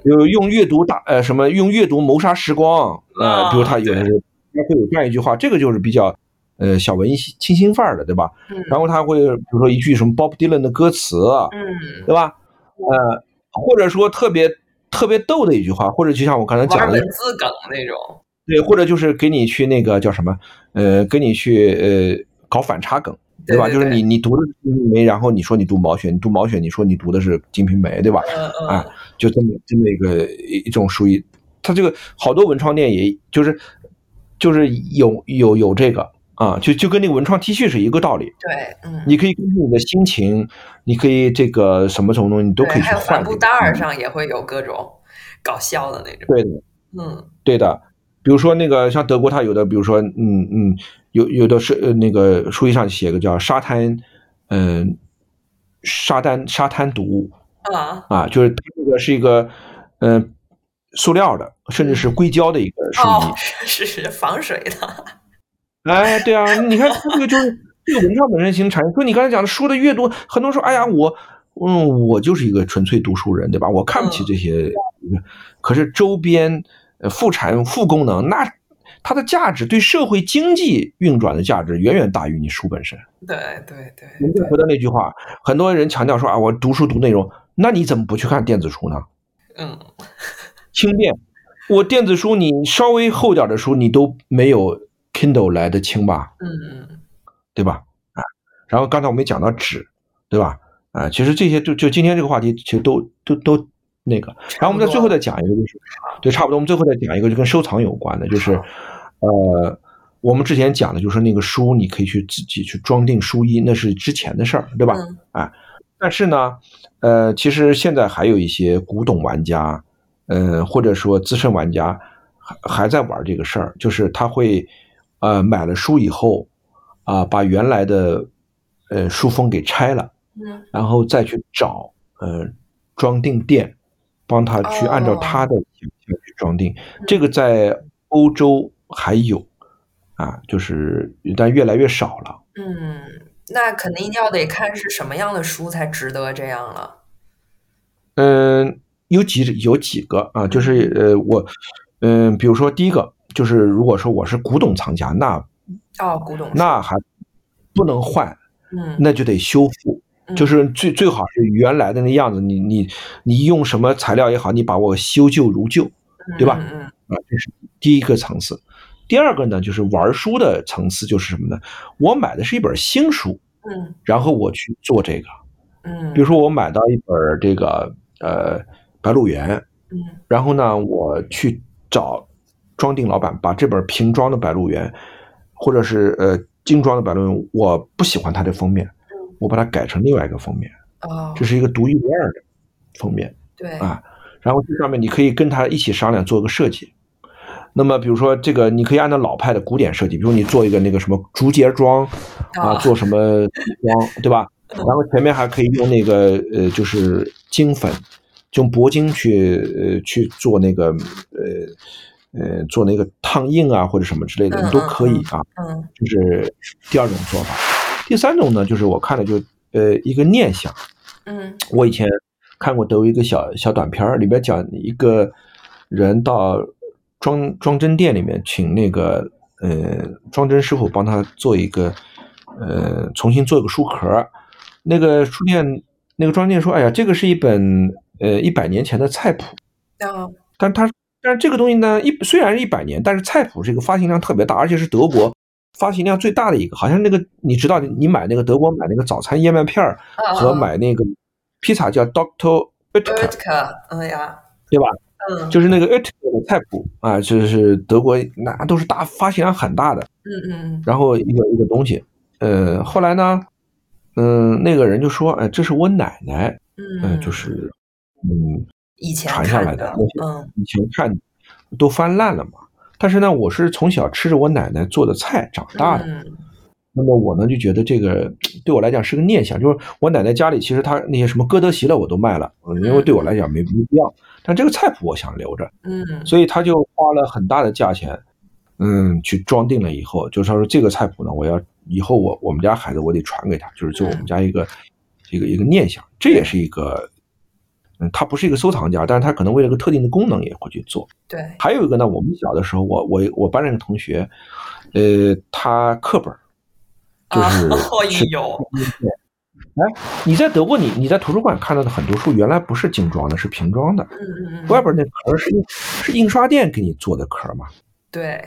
有用阅读打呃什么用阅读谋杀时光呃，啊比如它有的时候它会有这样一句话，这个就是比较呃小文艺清新范儿的，对吧？嗯，然后他会比如说一句什么 Bob Dylan 的歌词，嗯，对吧？呃，或者说特别特别逗的一句话，或者就像我刚才讲的文，字梗那种，对，或者就是给你去那个叫什么，呃，给你去呃搞反差梗，吧？对对对就是你你读的是《金瓶梅》，然后你说你读毛选，你读毛选，你说你读的是《金瓶梅》，对吧？嗯嗯啊，就这么这么一个一一种属于，它这个好多文创店也就是就是有有有这个啊，就就跟那个文创 T 恤是一个道理。对，嗯，你可以根据你的心情，你可以这个什么什么东西，你都可以对还有去换这个。帆布袋上也会有各种搞笑的那种，对的，嗯对的。比如说那个像德国，它有的，比如说，嗯嗯，有有的是呃那个书衣上写个叫沙滩，嗯、沙滩沙滩毒物啊，啊，就是它这个是一个嗯、呃塑料的，甚至是硅胶的一个书衣。哦，是是是防水的，哎，对啊，你看这个就是这个文创本身形成产业。就你刚才讲的书的阅读，很多人说，哎呀，我嗯，我就是一个纯粹读书人，对吧？我看不起这些，可是周边呃副产副功能，那它的价值对社会经济运转的价值远远大于你书本身。对对对我们再回到那句话，很多人强调说啊，我读书读内容，那你怎么不去看电子书呢？嗯，轻便，我电子书你稍微厚点的书，你都没有 Kindle 来的轻吧？嗯嗯对吧？啊，然后刚才我们也讲到纸，对吧？啊，其实这些就就今天这个话题，其实都都都那个。然后我们再最后再讲一个，就是对，差不多。我们最后再讲一个，就跟收藏有关的，就是呃，我们之前讲的就是那个书，你可以去自己去装订书衣，那是之前的事儿，对吧？嗯啊，但是呢，呃，其实现在还有一些古董玩家，呃，或者说资深玩家还还在玩这个事儿，就是他会呃买了书以后啊、把原来的呃书封给拆了，嗯然后再去找呃装订店，帮他去按照他的想象去装订。这个在欧洲还有啊，就是但越来越少了。嗯，那肯定要得看是什么样的书才值得这样了。嗯，有几有几个啊，就是呃，我嗯，比如说第一个就是，如果说我是古董藏家，那哦，古董，那还不能换，嗯，那就得修复，嗯就是最最好是原来的那样子。你你你用什么材料也好，你把我修旧如旧对吧嗯嗯啊，这是第一个层次。第二个呢，就是玩书的层次，就是什么呢？我买的是一本新书，嗯然后我去做这个。嗯，比如说，我买到一本这个呃《白鹿原》，嗯然后呢，我去找装订老板，把这本瓶装的《白鹿原》，或者是呃精装的《白鹿原》，我不喜欢它的封面，我把它改成另外一个封面，哦，这是一个独一无二的封面对，啊。然后这上面你可以跟他一起商量做个设计。那么，比如说这个，你可以按照老派的古典设计，比如你做一个那个什么竹节装啊，啊做什么装，对吧？(laughs) 然后前面还可以用那个呃，就是金粉，用铂金去呃去做那个呃呃做那个烫印啊或者什么之类的，都可以啊。嗯就是第二种做法。第三种呢，就是我看了就呃一个念想。嗯我以前看过德国一个小小短片儿，里边讲一个人到装装帧店里面，请那个呃装帧师傅帮他做一个呃重新做一个书壳。那个书店那个装店说：“哎呀，这个是一本呃一百年前的菜谱，啊但他但是这个东西呢，一虽然是一百年，但是菜谱这个发行量特别大，而且是德国发行量最大的一个。好像那个你知道，你买那个德国买那个早餐燕麦片儿啊和买那个披萨叫 Doctor Oetker，，Ertka，哎呀，对吧？嗯就是那个 Oetker 的菜谱啊，就是德国那都是大发行量很大的，嗯嗯然后一个一个东西。呃，后来呢，嗯、那个人就说，哎、这是我奶奶，嗯，就是嗯。以前传下来的，嗯以前看都翻烂了嘛。但是呢，我是从小吃着我奶奶做的菜长大的，嗯那么我呢就觉得这个对我来讲是个念想，就是我奶奶家里其实她那些什么歌德席了我都卖了，嗯因为对我来讲没没必要。但这个菜谱我想留着，嗯所以他就花了很大的价钱，嗯，去装订了以后，就是他说这个菜谱呢，我要以后我我们家孩子我得传给他，就是做我们家一个、一个一个念想，这也是一个。嗯，他不是一个收藏家，但是他可能为了个特定的功能也会去做。对，还有一个呢，我们小的时候，我我我班上一个同学，呃，他课本就是哦去有，哎，你在德国你你在图书馆看到的很多书，原来不是精装的，是平装的，嗯嗯嗯，外边那壳是印是印刷店给你做的壳儿嘛。对。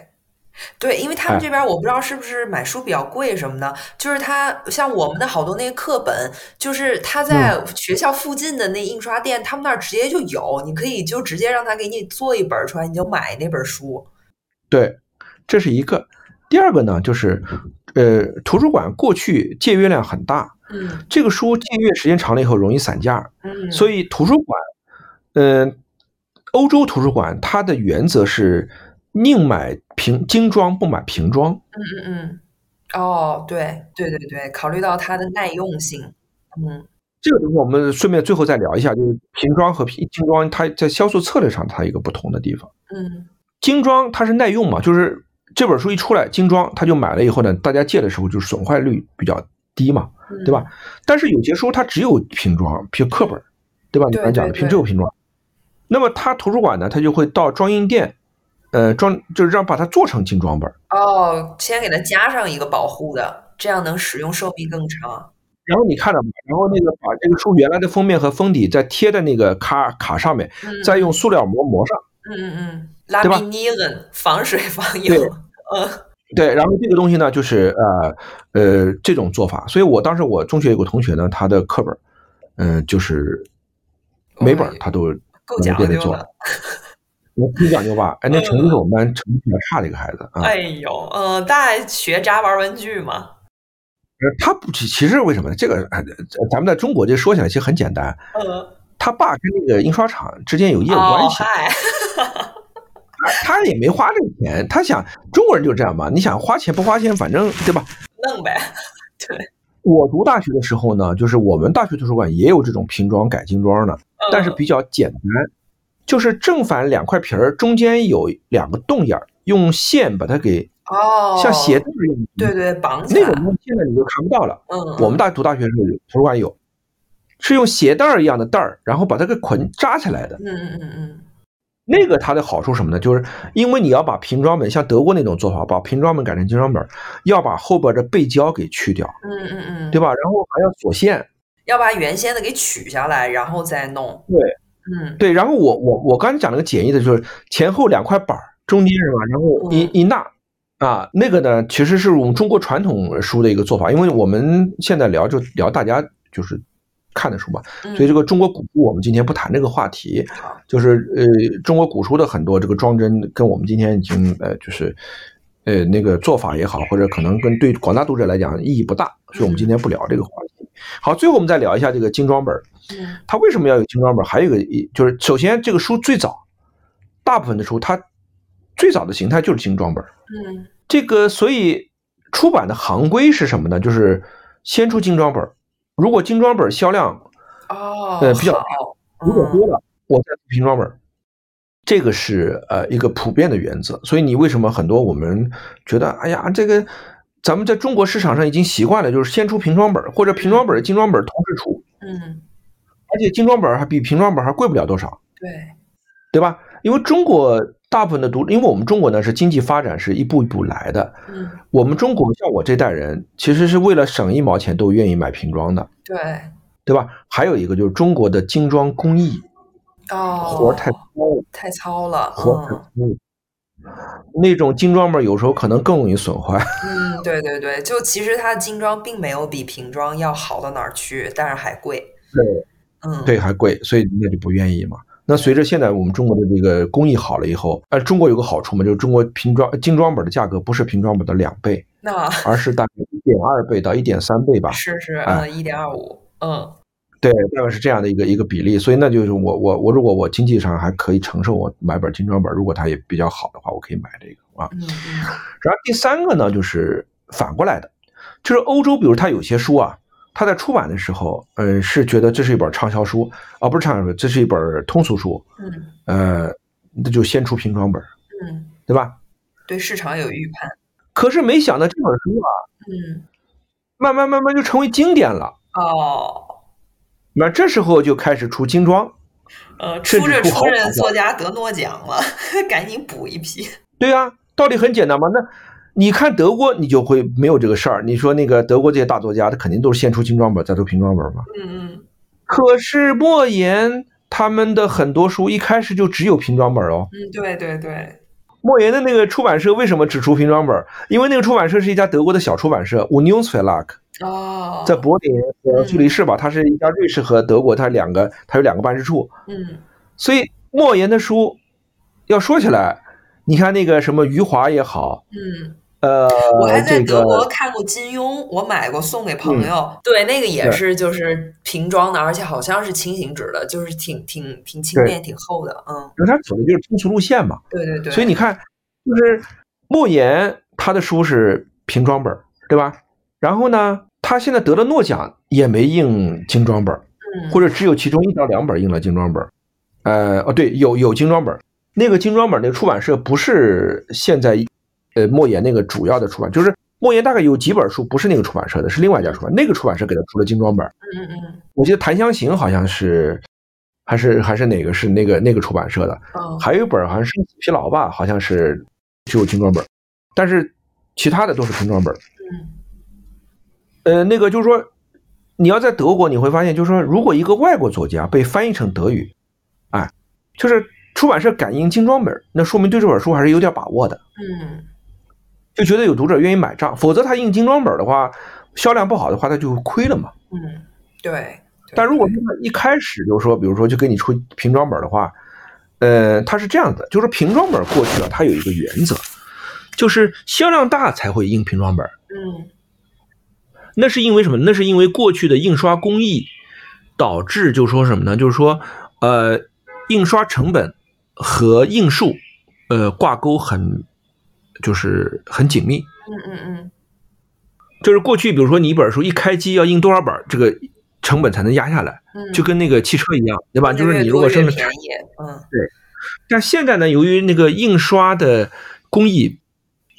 对，因为他们哎。这边我不知道是不是买书比较贵什么的，就是他像我们的好多那个课本，就是他在嗯学校附近的那印刷店，他们那儿直接就有，你可以就直接让他给你做一本出来，你就买那本书。对，这是一个。第二个呢，就是呃，图书馆过去借阅量很大，嗯。这个书借阅时间长了以后容易散架，嗯，所以图书馆，嗯、欧洲图书馆它的原则是宁买瓶精装不买瓶装。嗯嗯嗯，哦，对对对对，考虑到它的耐用性，嗯这个东西我们顺便最后再聊一下，就是瓶装和平精装，它在销售策略上它有一个不同的地方。嗯精装它是耐用嘛，就是这本书一出来，精装他就买了以后呢，大家借的时候就是损坏率比较低嘛，嗯，对吧？但是有些书它只有瓶装，比如课本，对吧？你刚才讲的对平只有瓶装，那么它图书馆呢，它就会到装印店，呃，装就是让把它做成精装本，哦，先给它加上一个保护的，这样能使用寿命更长。然后你看着吧，然后那个把这个书原来的封面和封底再贴在那个卡卡上面，嗯，再用塑料膜膜上。嗯嗯嗯，拉对吧米尼恩防水防油，嗯对，然后这个东西呢，就是呃呃这种做法。所以我当时我中学有个同学呢，他的课本，嗯、就是每本他都够能给他做讲究了。(laughs) 我挺讲究吧？哎，那成绩是我们班成绩比较差的一个孩子啊。哎呦，嗯，大家学渣玩文具嘛？呃，他不，其其实为什么呢？这个，呃，咱们在中国这说起来其实很简单。嗯，他爸跟那个印刷厂之间有业务关系，(laughs) 哦，他他也没花这个钱，他想中国人就这样嘛，你想花钱不花钱，反正对吧？弄呗。(laughs) 对我读大学的时候呢，就是我们大学图书馆也有这种拼装改精装的，但是嗯比较简单，就是正反两块皮儿，中间有两个洞眼儿，用线把它给哦，像鞋带一样，对对，绑起来。那种东西现在你就看不到了。嗯，我们大读大学的时候有图书馆有，是用鞋带儿一样的带儿，然后把它给捆扎起来的。嗯嗯嗯嗯那个它的好处什么呢？就是因为你要把瓶装本，像德国那种做法，把瓶装本改成精装本，要把后边的背胶给去掉，嗯嗯嗯，对吧？然后还要锁线，要把原先的给取下来，然后再弄。对嗯对。然后我我我刚才讲了个简易的，就是前后两块板儿，中间是吧？然后一嗯一捺啊，那个呢，其实是我们中国传统书的一个做法，因为我们现在聊就聊大家就是看的书嘛，嗯，所以这个中国古书我们今天不谈这个话题，就是呃中国古书的很多这个装帧跟我们今天已经呃就是呃那个做法也好，或者可能跟对广大读者来讲意义不大，所以我们今天不聊这个话题。好，最后我们再聊一下这个精装本儿，嗯它为什么要有精装本？还有一个一就是首先这个书最早，大部分的书它最早的形态就是精装本。嗯这个所以出版的行规是什么呢？就是先出精装本，如果精装本销量哦，呃比较好如果嗯多了，我再出精装本，这个是呃一个普遍的原则。所以你为什么很多我们觉得，哎呀，这个咱们在中国市场上已经习惯了，就是先出平装本或者平装本儿、精装本同时出，嗯，而且精装本儿还比平装本儿还贵不了多少，对，对吧？因为中国大部分的读，因为我们中国呢是经济发展是一步一步来的，嗯我们中国像我这代人，其实是为了省一毛钱都愿意买平装的，对，对吧？还有一个就是中国的精装工艺哦，活儿太糙了。太糙了，活儿太嗯，那种精装本有时候可能更容易损坏。(laughs) 嗯，对对对，就其实它的精装并没有比平装要好到哪儿去，但是还贵，对嗯，对，还贵，所以那就不愿意嘛。那随着现在我们中国的这个工艺好了以后，呃，中国有个好处嘛，就是中国平装精装本的价格不是平装本的两倍，那而是大概一点二倍到一点三倍吧。是是，哎嗯，一点二五，嗯对，大概是这样的一个一个比例。所以那就是我我我如果我经济上还可以承受，我买本精装本，如果它也比较好的话，我可以买这个啊。嗯嗯然后第三个呢，就是反过来的，就是欧洲，比如它有些书啊，它在出版的时候，嗯，是觉得这是一本畅销书啊，不是畅销书，这是一本通俗书，嗯呃，那就先出平装本，嗯，对吧？对市场有预判，可是没想到这本书啊，嗯，慢慢慢慢就成为经典了。哦。那这时候就开始出精装，呃，出着出着作家得诺奖了，(laughs) 赶紧补一批。对啊，道理很简单嘛。那你看德国，你就会没有这个事儿。你说那个德国这些大作家，他肯定都是先出精装本，再出平装本嘛。嗯嗯，可是莫言他们的很多书一开始就只有平装本哦。嗯，对对对，莫言的那个出版社为什么只出平装本？因为那个出版社是一家德国的小出版社 Unionsverlag，哦，在柏林和苏黎世吧，它是一家瑞士和德国，它两个它有两个办事处。嗯所以莫言的书要说起来，你看那个什么余华也好，嗯，呃，我还在德国看过金庸，我买过送给朋友，对，那个也是就是瓶装的，而且好像是轻型纸的，就是挺挺挺轻便、挺厚的，嗯，因为他走的就是通俗路线嘛。对对对，所以你看，就是莫言他的书是平装本儿，对吧？然后呢，他现在得了诺奖也没印精装本儿，嗯或者只有其中一到两本印了精装本儿。呃，哦，对，有有精装本儿，那个精装本儿那个出版社不是现在呃莫言那个主要的出版，就是莫言大概有几本书不是那个出版社的，是另外一家出版，那个出版社给他出了精装本嗯。嗯嗯我记得《檀香刑》好像是。还是还是哪个是那个那个出版社的？嗯，还有一本好像是《疲劳》吧，好像是只有精装本，但是其他的都是平装本。嗯呃，那个就是说，你要在德国，你会发现，就是说，如果一个外国作家被翻译成德语，哎，就是出版社敢印精装本，那说明对这本书还是有点把握的，嗯就觉得有读者愿意买账。否则他印精装本的话，销量不好的话，他就亏了嘛。嗯，对，对但如果他一开始就说，比如说就给你出平装本的话，呃，它是这样的，就是瓶装本过去啊，它有一个原则，就是销量大才会印瓶装本。嗯那是因为什么？那是因为过去的印刷工艺导致，就是说什么呢？就是说，呃，印刷成本和印数，呃，挂钩很，就是很紧密。嗯嗯嗯。就是过去，比如说你一本书一开机要印多少本，这个成本才能压下来，嗯，就跟那个汽车一样，对吧？就是你如果生产，嗯。但现在呢，由于那个印刷的工艺，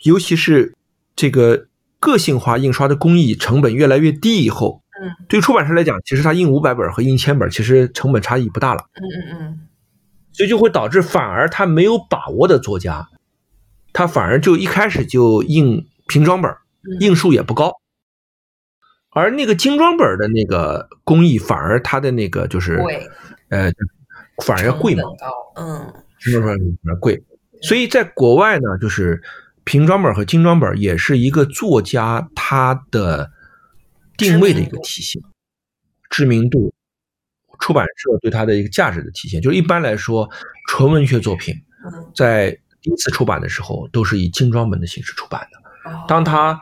尤其是这个个性化印刷的工艺成本越来越低以后，嗯。对出版社来讲，其实它印五百本和印千本，其实成本差异不大了，嗯嗯嗯。所以就会导致反而他没有把握的作家，他反而就一开始就印平装本，嗯，印数也不高。而那个精装本的那个工艺，反而它的那个就是贵，呃，反而要贵嘛嗯精装本反而贵。所以在国外呢，就是平装本和精装本也是一个作家他的定位的一个体现，知名度，出版社对它的一个价值的体现。就是一般来说，纯文学作品嗯，在第一次出版的时候都是以精装本的形式出版的。哦当它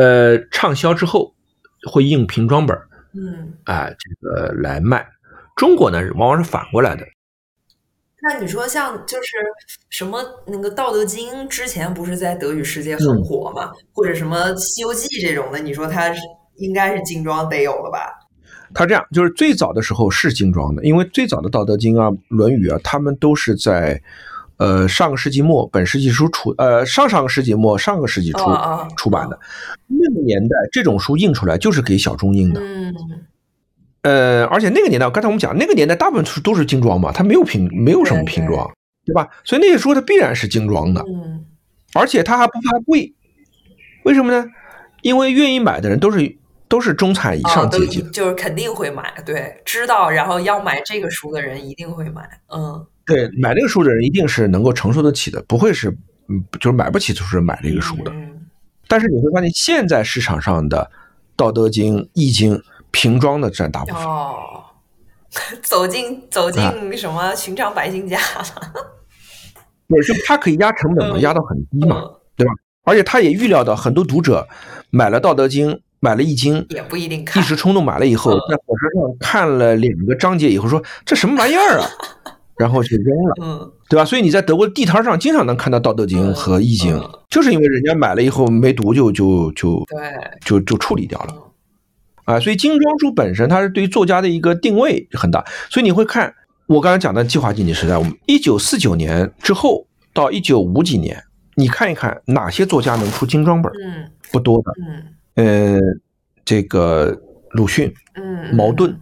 呃畅销之后，会印平装本，嗯，啊、这个来卖。中国呢，往往是反过来的。那你说像就是什么那个《道德经》之前不是在德语世界嗯很火嘛，或者什么《西游记》这种的，你说它是应该是精装得有了吧？它这样，就是最早的时候是精装的，因为最早的《道德经》啊、《论语》啊，他们都是在呃上个世纪末、本世纪初出，呃上上个世纪末、上个世纪初出版的。那个年代，这种书印出来就是给小众印的。嗯呃，而且那个年代，刚才我们讲，那个年代大部分书都是精装嘛，它没有瓶，没有什么对瓶装，对吧？所以那些书它必然是精装的。嗯而且它还不怕贵，为什么呢？因为愿意买的人都是都是中产以上阶级的，就是肯定会买，对，知道然后要买这个书的人一定会买，嗯，对，买这个书的人一定是能够承受得起的，不会是嗯，就是买不起就是买这个书的。嗯但是你会发现，现在市场上的《道德经》《易经》瓶装的占大部分，哦，(laughs) 走进走进啊什么寻常百姓家了，不是就它可以压成本嘛，嗯压到很低嘛，嗯对吧？而且他也预料到很多读者买了《道德经》，买了《易经》，也不一定看一，时冲动买了以后，嗯在火车上看了两个章节以后，说这什么玩意儿啊，(laughs) 然后就扔了。嗯对吧？所以你在德国的地摊上经常能看到《道德经》和《易经》嗯就是因为人家买了以后没读就就就对，就就处理掉了嗯啊。所以精装书本身它是对于作家的一个定位很大，所以你会看我刚才讲的计划经济时代，我们一九四九年之后到一九五几年，你看一看哪些作家能出精装本，嗯不多的。嗯呃，这个鲁迅、嗯，茅盾嗯，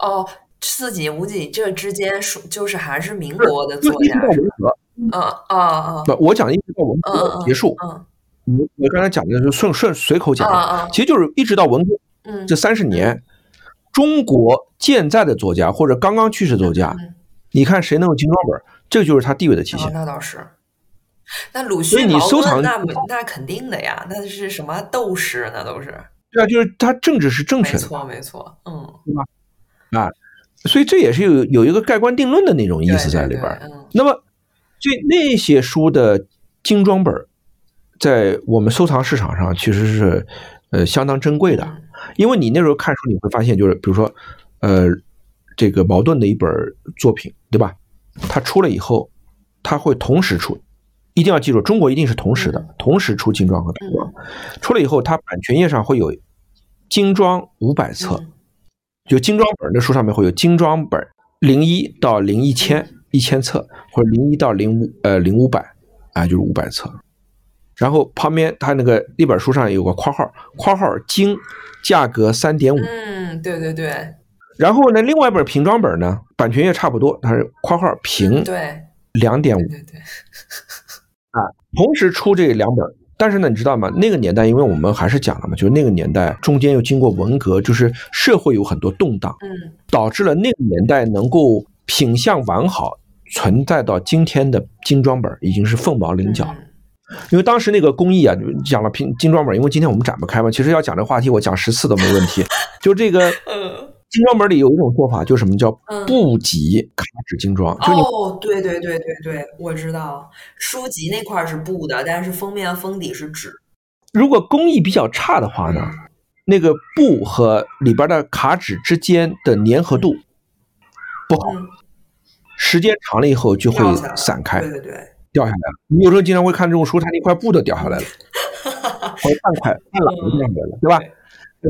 哦，四几五几这之间属就是还是民国的作家到，文革，嗯啊啊不，我讲的一直到文革结束。嗯。我我刚才讲的就顺顺随口讲的，啊啊其实就是一直到文革嗯，这三十年，中国健在的作家或者刚刚去世的作家，嗯你看谁能有精装本，这就是他地位的体哦现。那倒是。那鲁迅、你收藏那那肯定的呀，那是什么斗士，那都是。对啊，就是他政治是正确的，没错没错，嗯，所以这也是有有一个盖棺定论的那种意思在里边儿。对嗯那么，所以那些书的精装本，在我们收藏市场上其实是呃相当珍贵的。嗯因为你那时候看书，你会发现，就是比如说，呃，这个矛盾的一本作品，对吧？它出了以后，它会同时出，一定要记住，中国一定是同时的，嗯同时出精装和瓶装。出了以后，它版权页上会有精装五百册，嗯就精装本的书上面会有精装本零一到零一千一千册，或者零一到零五呃零五百啊，就是五百册。然后旁边它那个一本书上有个括号，括号精，价格三点五。嗯，对对对，然后呢，另外一本瓶装本呢，版权也差不多，它是括号平对两点五对，对对，同时出这两本。但是呢，你知道吗？那个年代，因为我们还是讲了嘛，就是那个年代中间又经过文革，就是社会有很多动荡，嗯导致了那个年代能够品相完好存在到今天的精装本已经是凤毛麟角了。嗯因为当时那个工艺啊，就讲了拼精装本，因为今天我们展不开嘛，其实要讲这话题，我讲十次都没问题。(laughs) 就这个嗯精装本里有一种做法，就是什么叫嗯。布级卡纸精装，哦，对对对对对，我知道，书籍那块是布的，但是封面封底是纸。如果工艺比较差的话呢，那个布和里边的卡纸之间的粘合度不好，嗯，时间长了以后就会散开对对对，掉下来了。你有时候经常会看这种书，它那块布都掉下来了，或者半块半拉都掉下来了，对吧？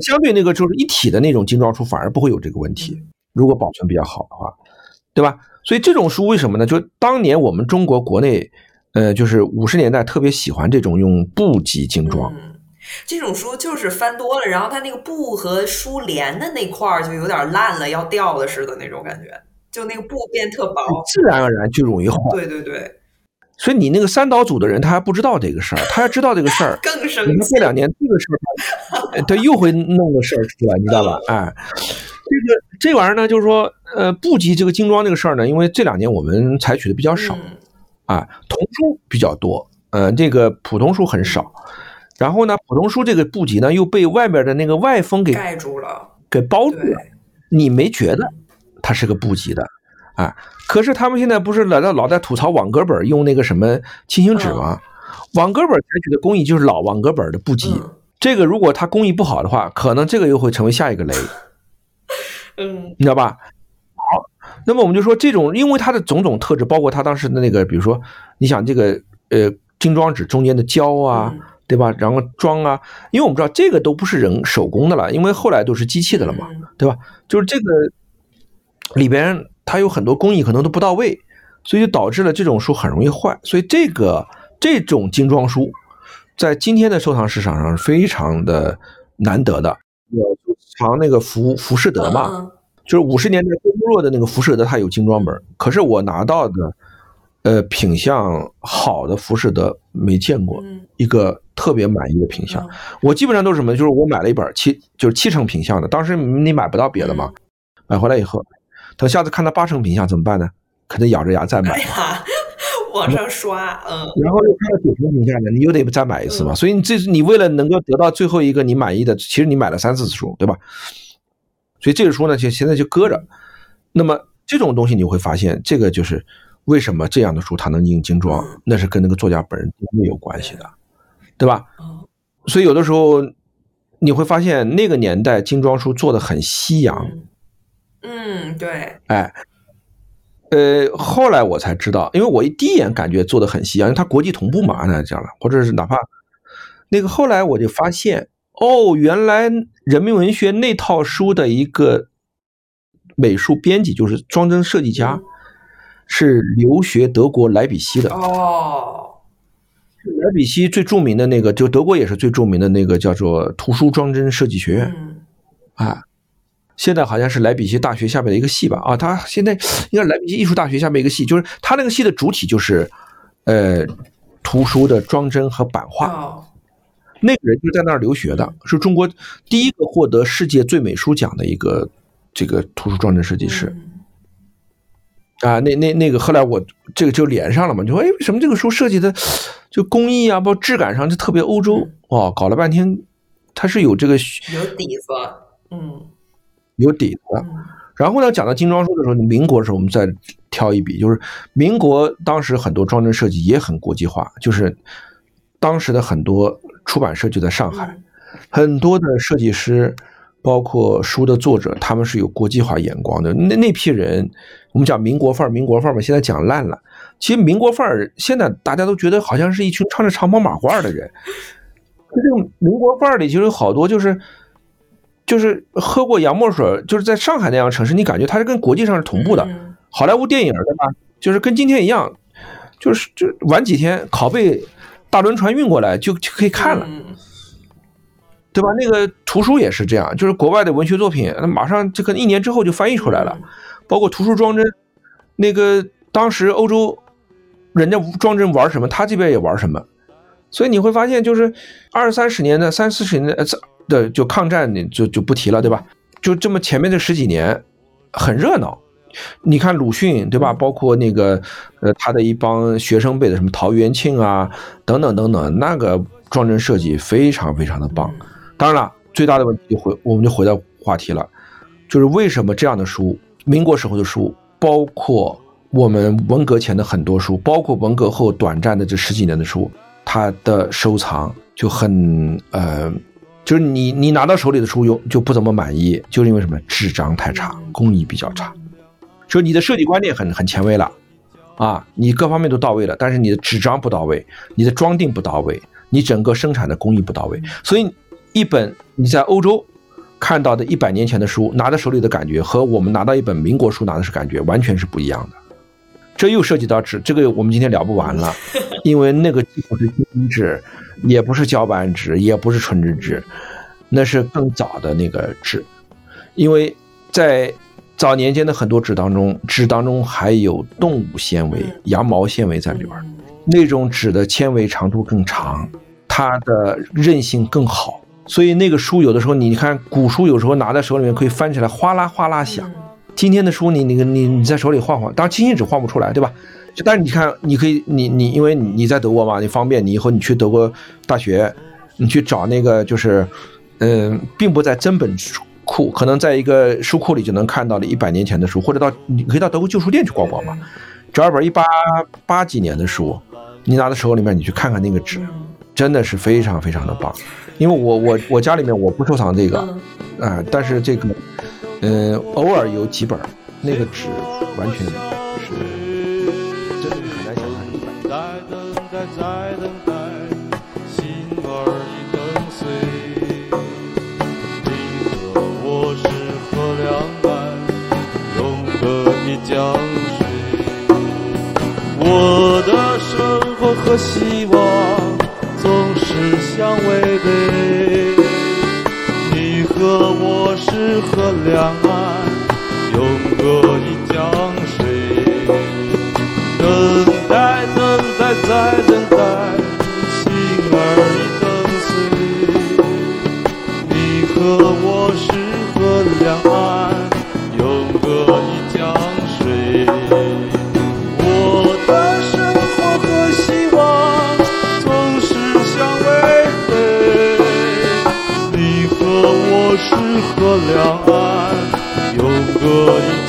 相对那个就是一体的那种精装书反而不会有这个问题，如果保存比较好的话，对吧？所以这种书为什么呢？就当年我们中国国内，呃，就是五十年代特别喜欢这种用布级精装。嗯，这种书就是翻多了，然后它那个布和书连的那块儿就有点烂了，要掉了似的那种感觉，就那个布变特薄。自然而然就容易坏。对对对，所以你那个三岛组的人，他还不知道这个事儿，(laughs) 他要知道这个事儿，更生气过。两年这个事儿他，又会弄个事儿出来，你知道吧？哎，这个这玩意儿呢，就是说，呃，布吉这个精装这个事儿呢，因为这两年我们采取的比较少嗯啊，童书比较多，呃，这个普通书很少。然后呢，普通书这个布吉呢，又被外边的那个外封给盖住了。给包住了，，你没觉得它是个布吉的啊？可是他们现在不是老在老在吐槽网格本用那个什么轻型纸吗？网格本采取的工艺就是老网格本的布机，嗯这个如果它工艺不好的话，可能这个又会成为下一个雷，嗯你知道吧？好，那么我们就说这种，因为它的种种特质，包括它当时的那个，比如说，你想这个呃精装纸中间的胶啊，嗯对吧？然后装啊，因为我们知道这个都不是人手工的了，因为后来都是机器的了嘛。嗯对吧？就是这个里边它有很多工艺可能都不到位，所以就导致了这种书很容易坏。所以这个这种精装书，在今天的收藏市场上是非常的难得的。我藏那个浮浮士德嘛，嗯就是五十年代郭沫若的那个浮士德，它有精装本，可是我拿到的，呃，品相好的浮士德没见过嗯一个特别满意的品相。嗯我基本上都是什么？就是我买了一本七，就是七成品相的，当时你买不到别的嘛，买回来以后，等下次看到八成品相怎么办呢？可能咬着牙再买哎，呀，往上刷，嗯然后又看到九成品相的，你又得再买一次嘛。所以你这你为了能够得到最后一个你满意的，其实你买了三四次书，对吧？所以这个书呢，就现在就搁着。那么这种东西你会发现，这个就是为什么这样的书它能印精装，那是跟那个作家本人没有关系的，对吧？嗯所以有的时候你会发现那个年代精装书做的很西洋，嗯，对，哎，呃，后来我才知道，因为我一第一眼感觉做的很西洋，因为它国际同步嘛，那这样了，或者是哪怕那个后来我就发现，哦，原来人民文学那套书的一个美术编辑就是装帧设计家，是留学德国莱比锡的。哦，莱比锡最著名的那个，就德国也是最著名的那个叫做图书装帧设计学院。嗯啊，现在好像是莱比锡大学下面的一个系吧？啊，他现在 (sniffs) 应该是莱比锡艺术大学下面一个系，就是他那个系的主体就是，呃，图书的装帧和版画。哦，那个人就在那儿留学的，是中国第一个获得世界最美书奖的一个这个图书装帧设计师。嗯啊，那那那个后来我这个就连上了嘛，就说哎，为什么这个书设计的 (sniffs) 就工艺啊，包括质感上就特别欧洲哦，搞了半天，它是有这个有底子，嗯有底子然后呢，讲到精装书的时候，民国的时候我们再挑一笔，就是民国当时很多装帧设计也很国际化，就是当时的很多出版社就在上海，很多的设计师，包括书的作者，他们是有国际化眼光的。那那批人，我们讲民国范儿，民国范儿嘛，现在讲烂了。其实民国范儿现在大家都觉得好像是一群穿着长袍马褂的人，可这个民国范儿里其实有好多就是。就是喝过洋墨水，就是在上海那样的城市，你感觉它是跟国际上是同步的。嗯好莱坞电影对吧？就是跟今天一样，就是就晚几天拷贝大轮船运过来就就可以看了，嗯对吧？那个图书也是这样，就是国外的文学作品，那马上这个一年之后就翻译出来了，包括图书装帧，那个当时欧洲人家装帧玩什么，他这边也玩什么，所以你会发现，就是二三十年的、三四十年的呃的就抗战，你就就不提了，对吧？就这么前面这十几年很热闹。你看鲁迅对吧？包括那个呃，他的一帮学生辈的什么陶元庆啊，等等等等，那个装帧设计非常非常的棒。当然了，最大的问题就回我们就回到话题了，就是为什么这样的书，民国时候的书，包括我们文革前的很多书，包括文革后短暂的这十几年的书，它的收藏就很呃，就是你你拿到手里的书用就不怎么满意，就是因为什么纸张太差，工艺比较差，就你的设计观念很很前卫了，啊，你各方面都到位了，但是你的纸张不到位，你的装订不到位，你整个生产的工艺不到位，所以一本你在欧洲。看到的一百年前的书，拿在手里的感觉和我们拿到一本民国书拿的是感觉完全是不一样的。这又涉及到纸，这个我们今天聊不完了，(laughs) 因为那个既不是金纸，也不是胶板纸，也不是纯纸纸，那是更早的那个纸。因为在早年间的很多纸当中，纸当中还有动物纤维、羊毛纤维在里边，那种纸的纤维长度更长，它的韧性更好。所以那个书有的时候，你看古书有时候拿在手里面可以翻起来哗啦哗啦响。今天的书你那个你你在手里晃晃，当然金星纸晃不出来，对吧？就但是你看，你可以你你因为你在德国嘛，你方便，你以后你去德国大学，你去找那个就是，嗯，并不在真本书库，可能在一个书库里就能看到了一百年前的书，或者到你可以到德国旧书店去逛逛嘛，找一本一八八几年的书，你拿在手里面，你去看看那个纸，真的是非常非常的棒。因为我我我家里面我不收藏这个，啊，但是这个，嗯，偶尔有几本，那个纸完全是，真的很难想象。在等待，在等待，心儿已跟随。你和我是河两岸，永隔一江水。我的生活和希望总是。相违背，你和我是河两岸，永隔一江水。等待，等待，再等待，心儿已等碎。你和我是两岸，永隔一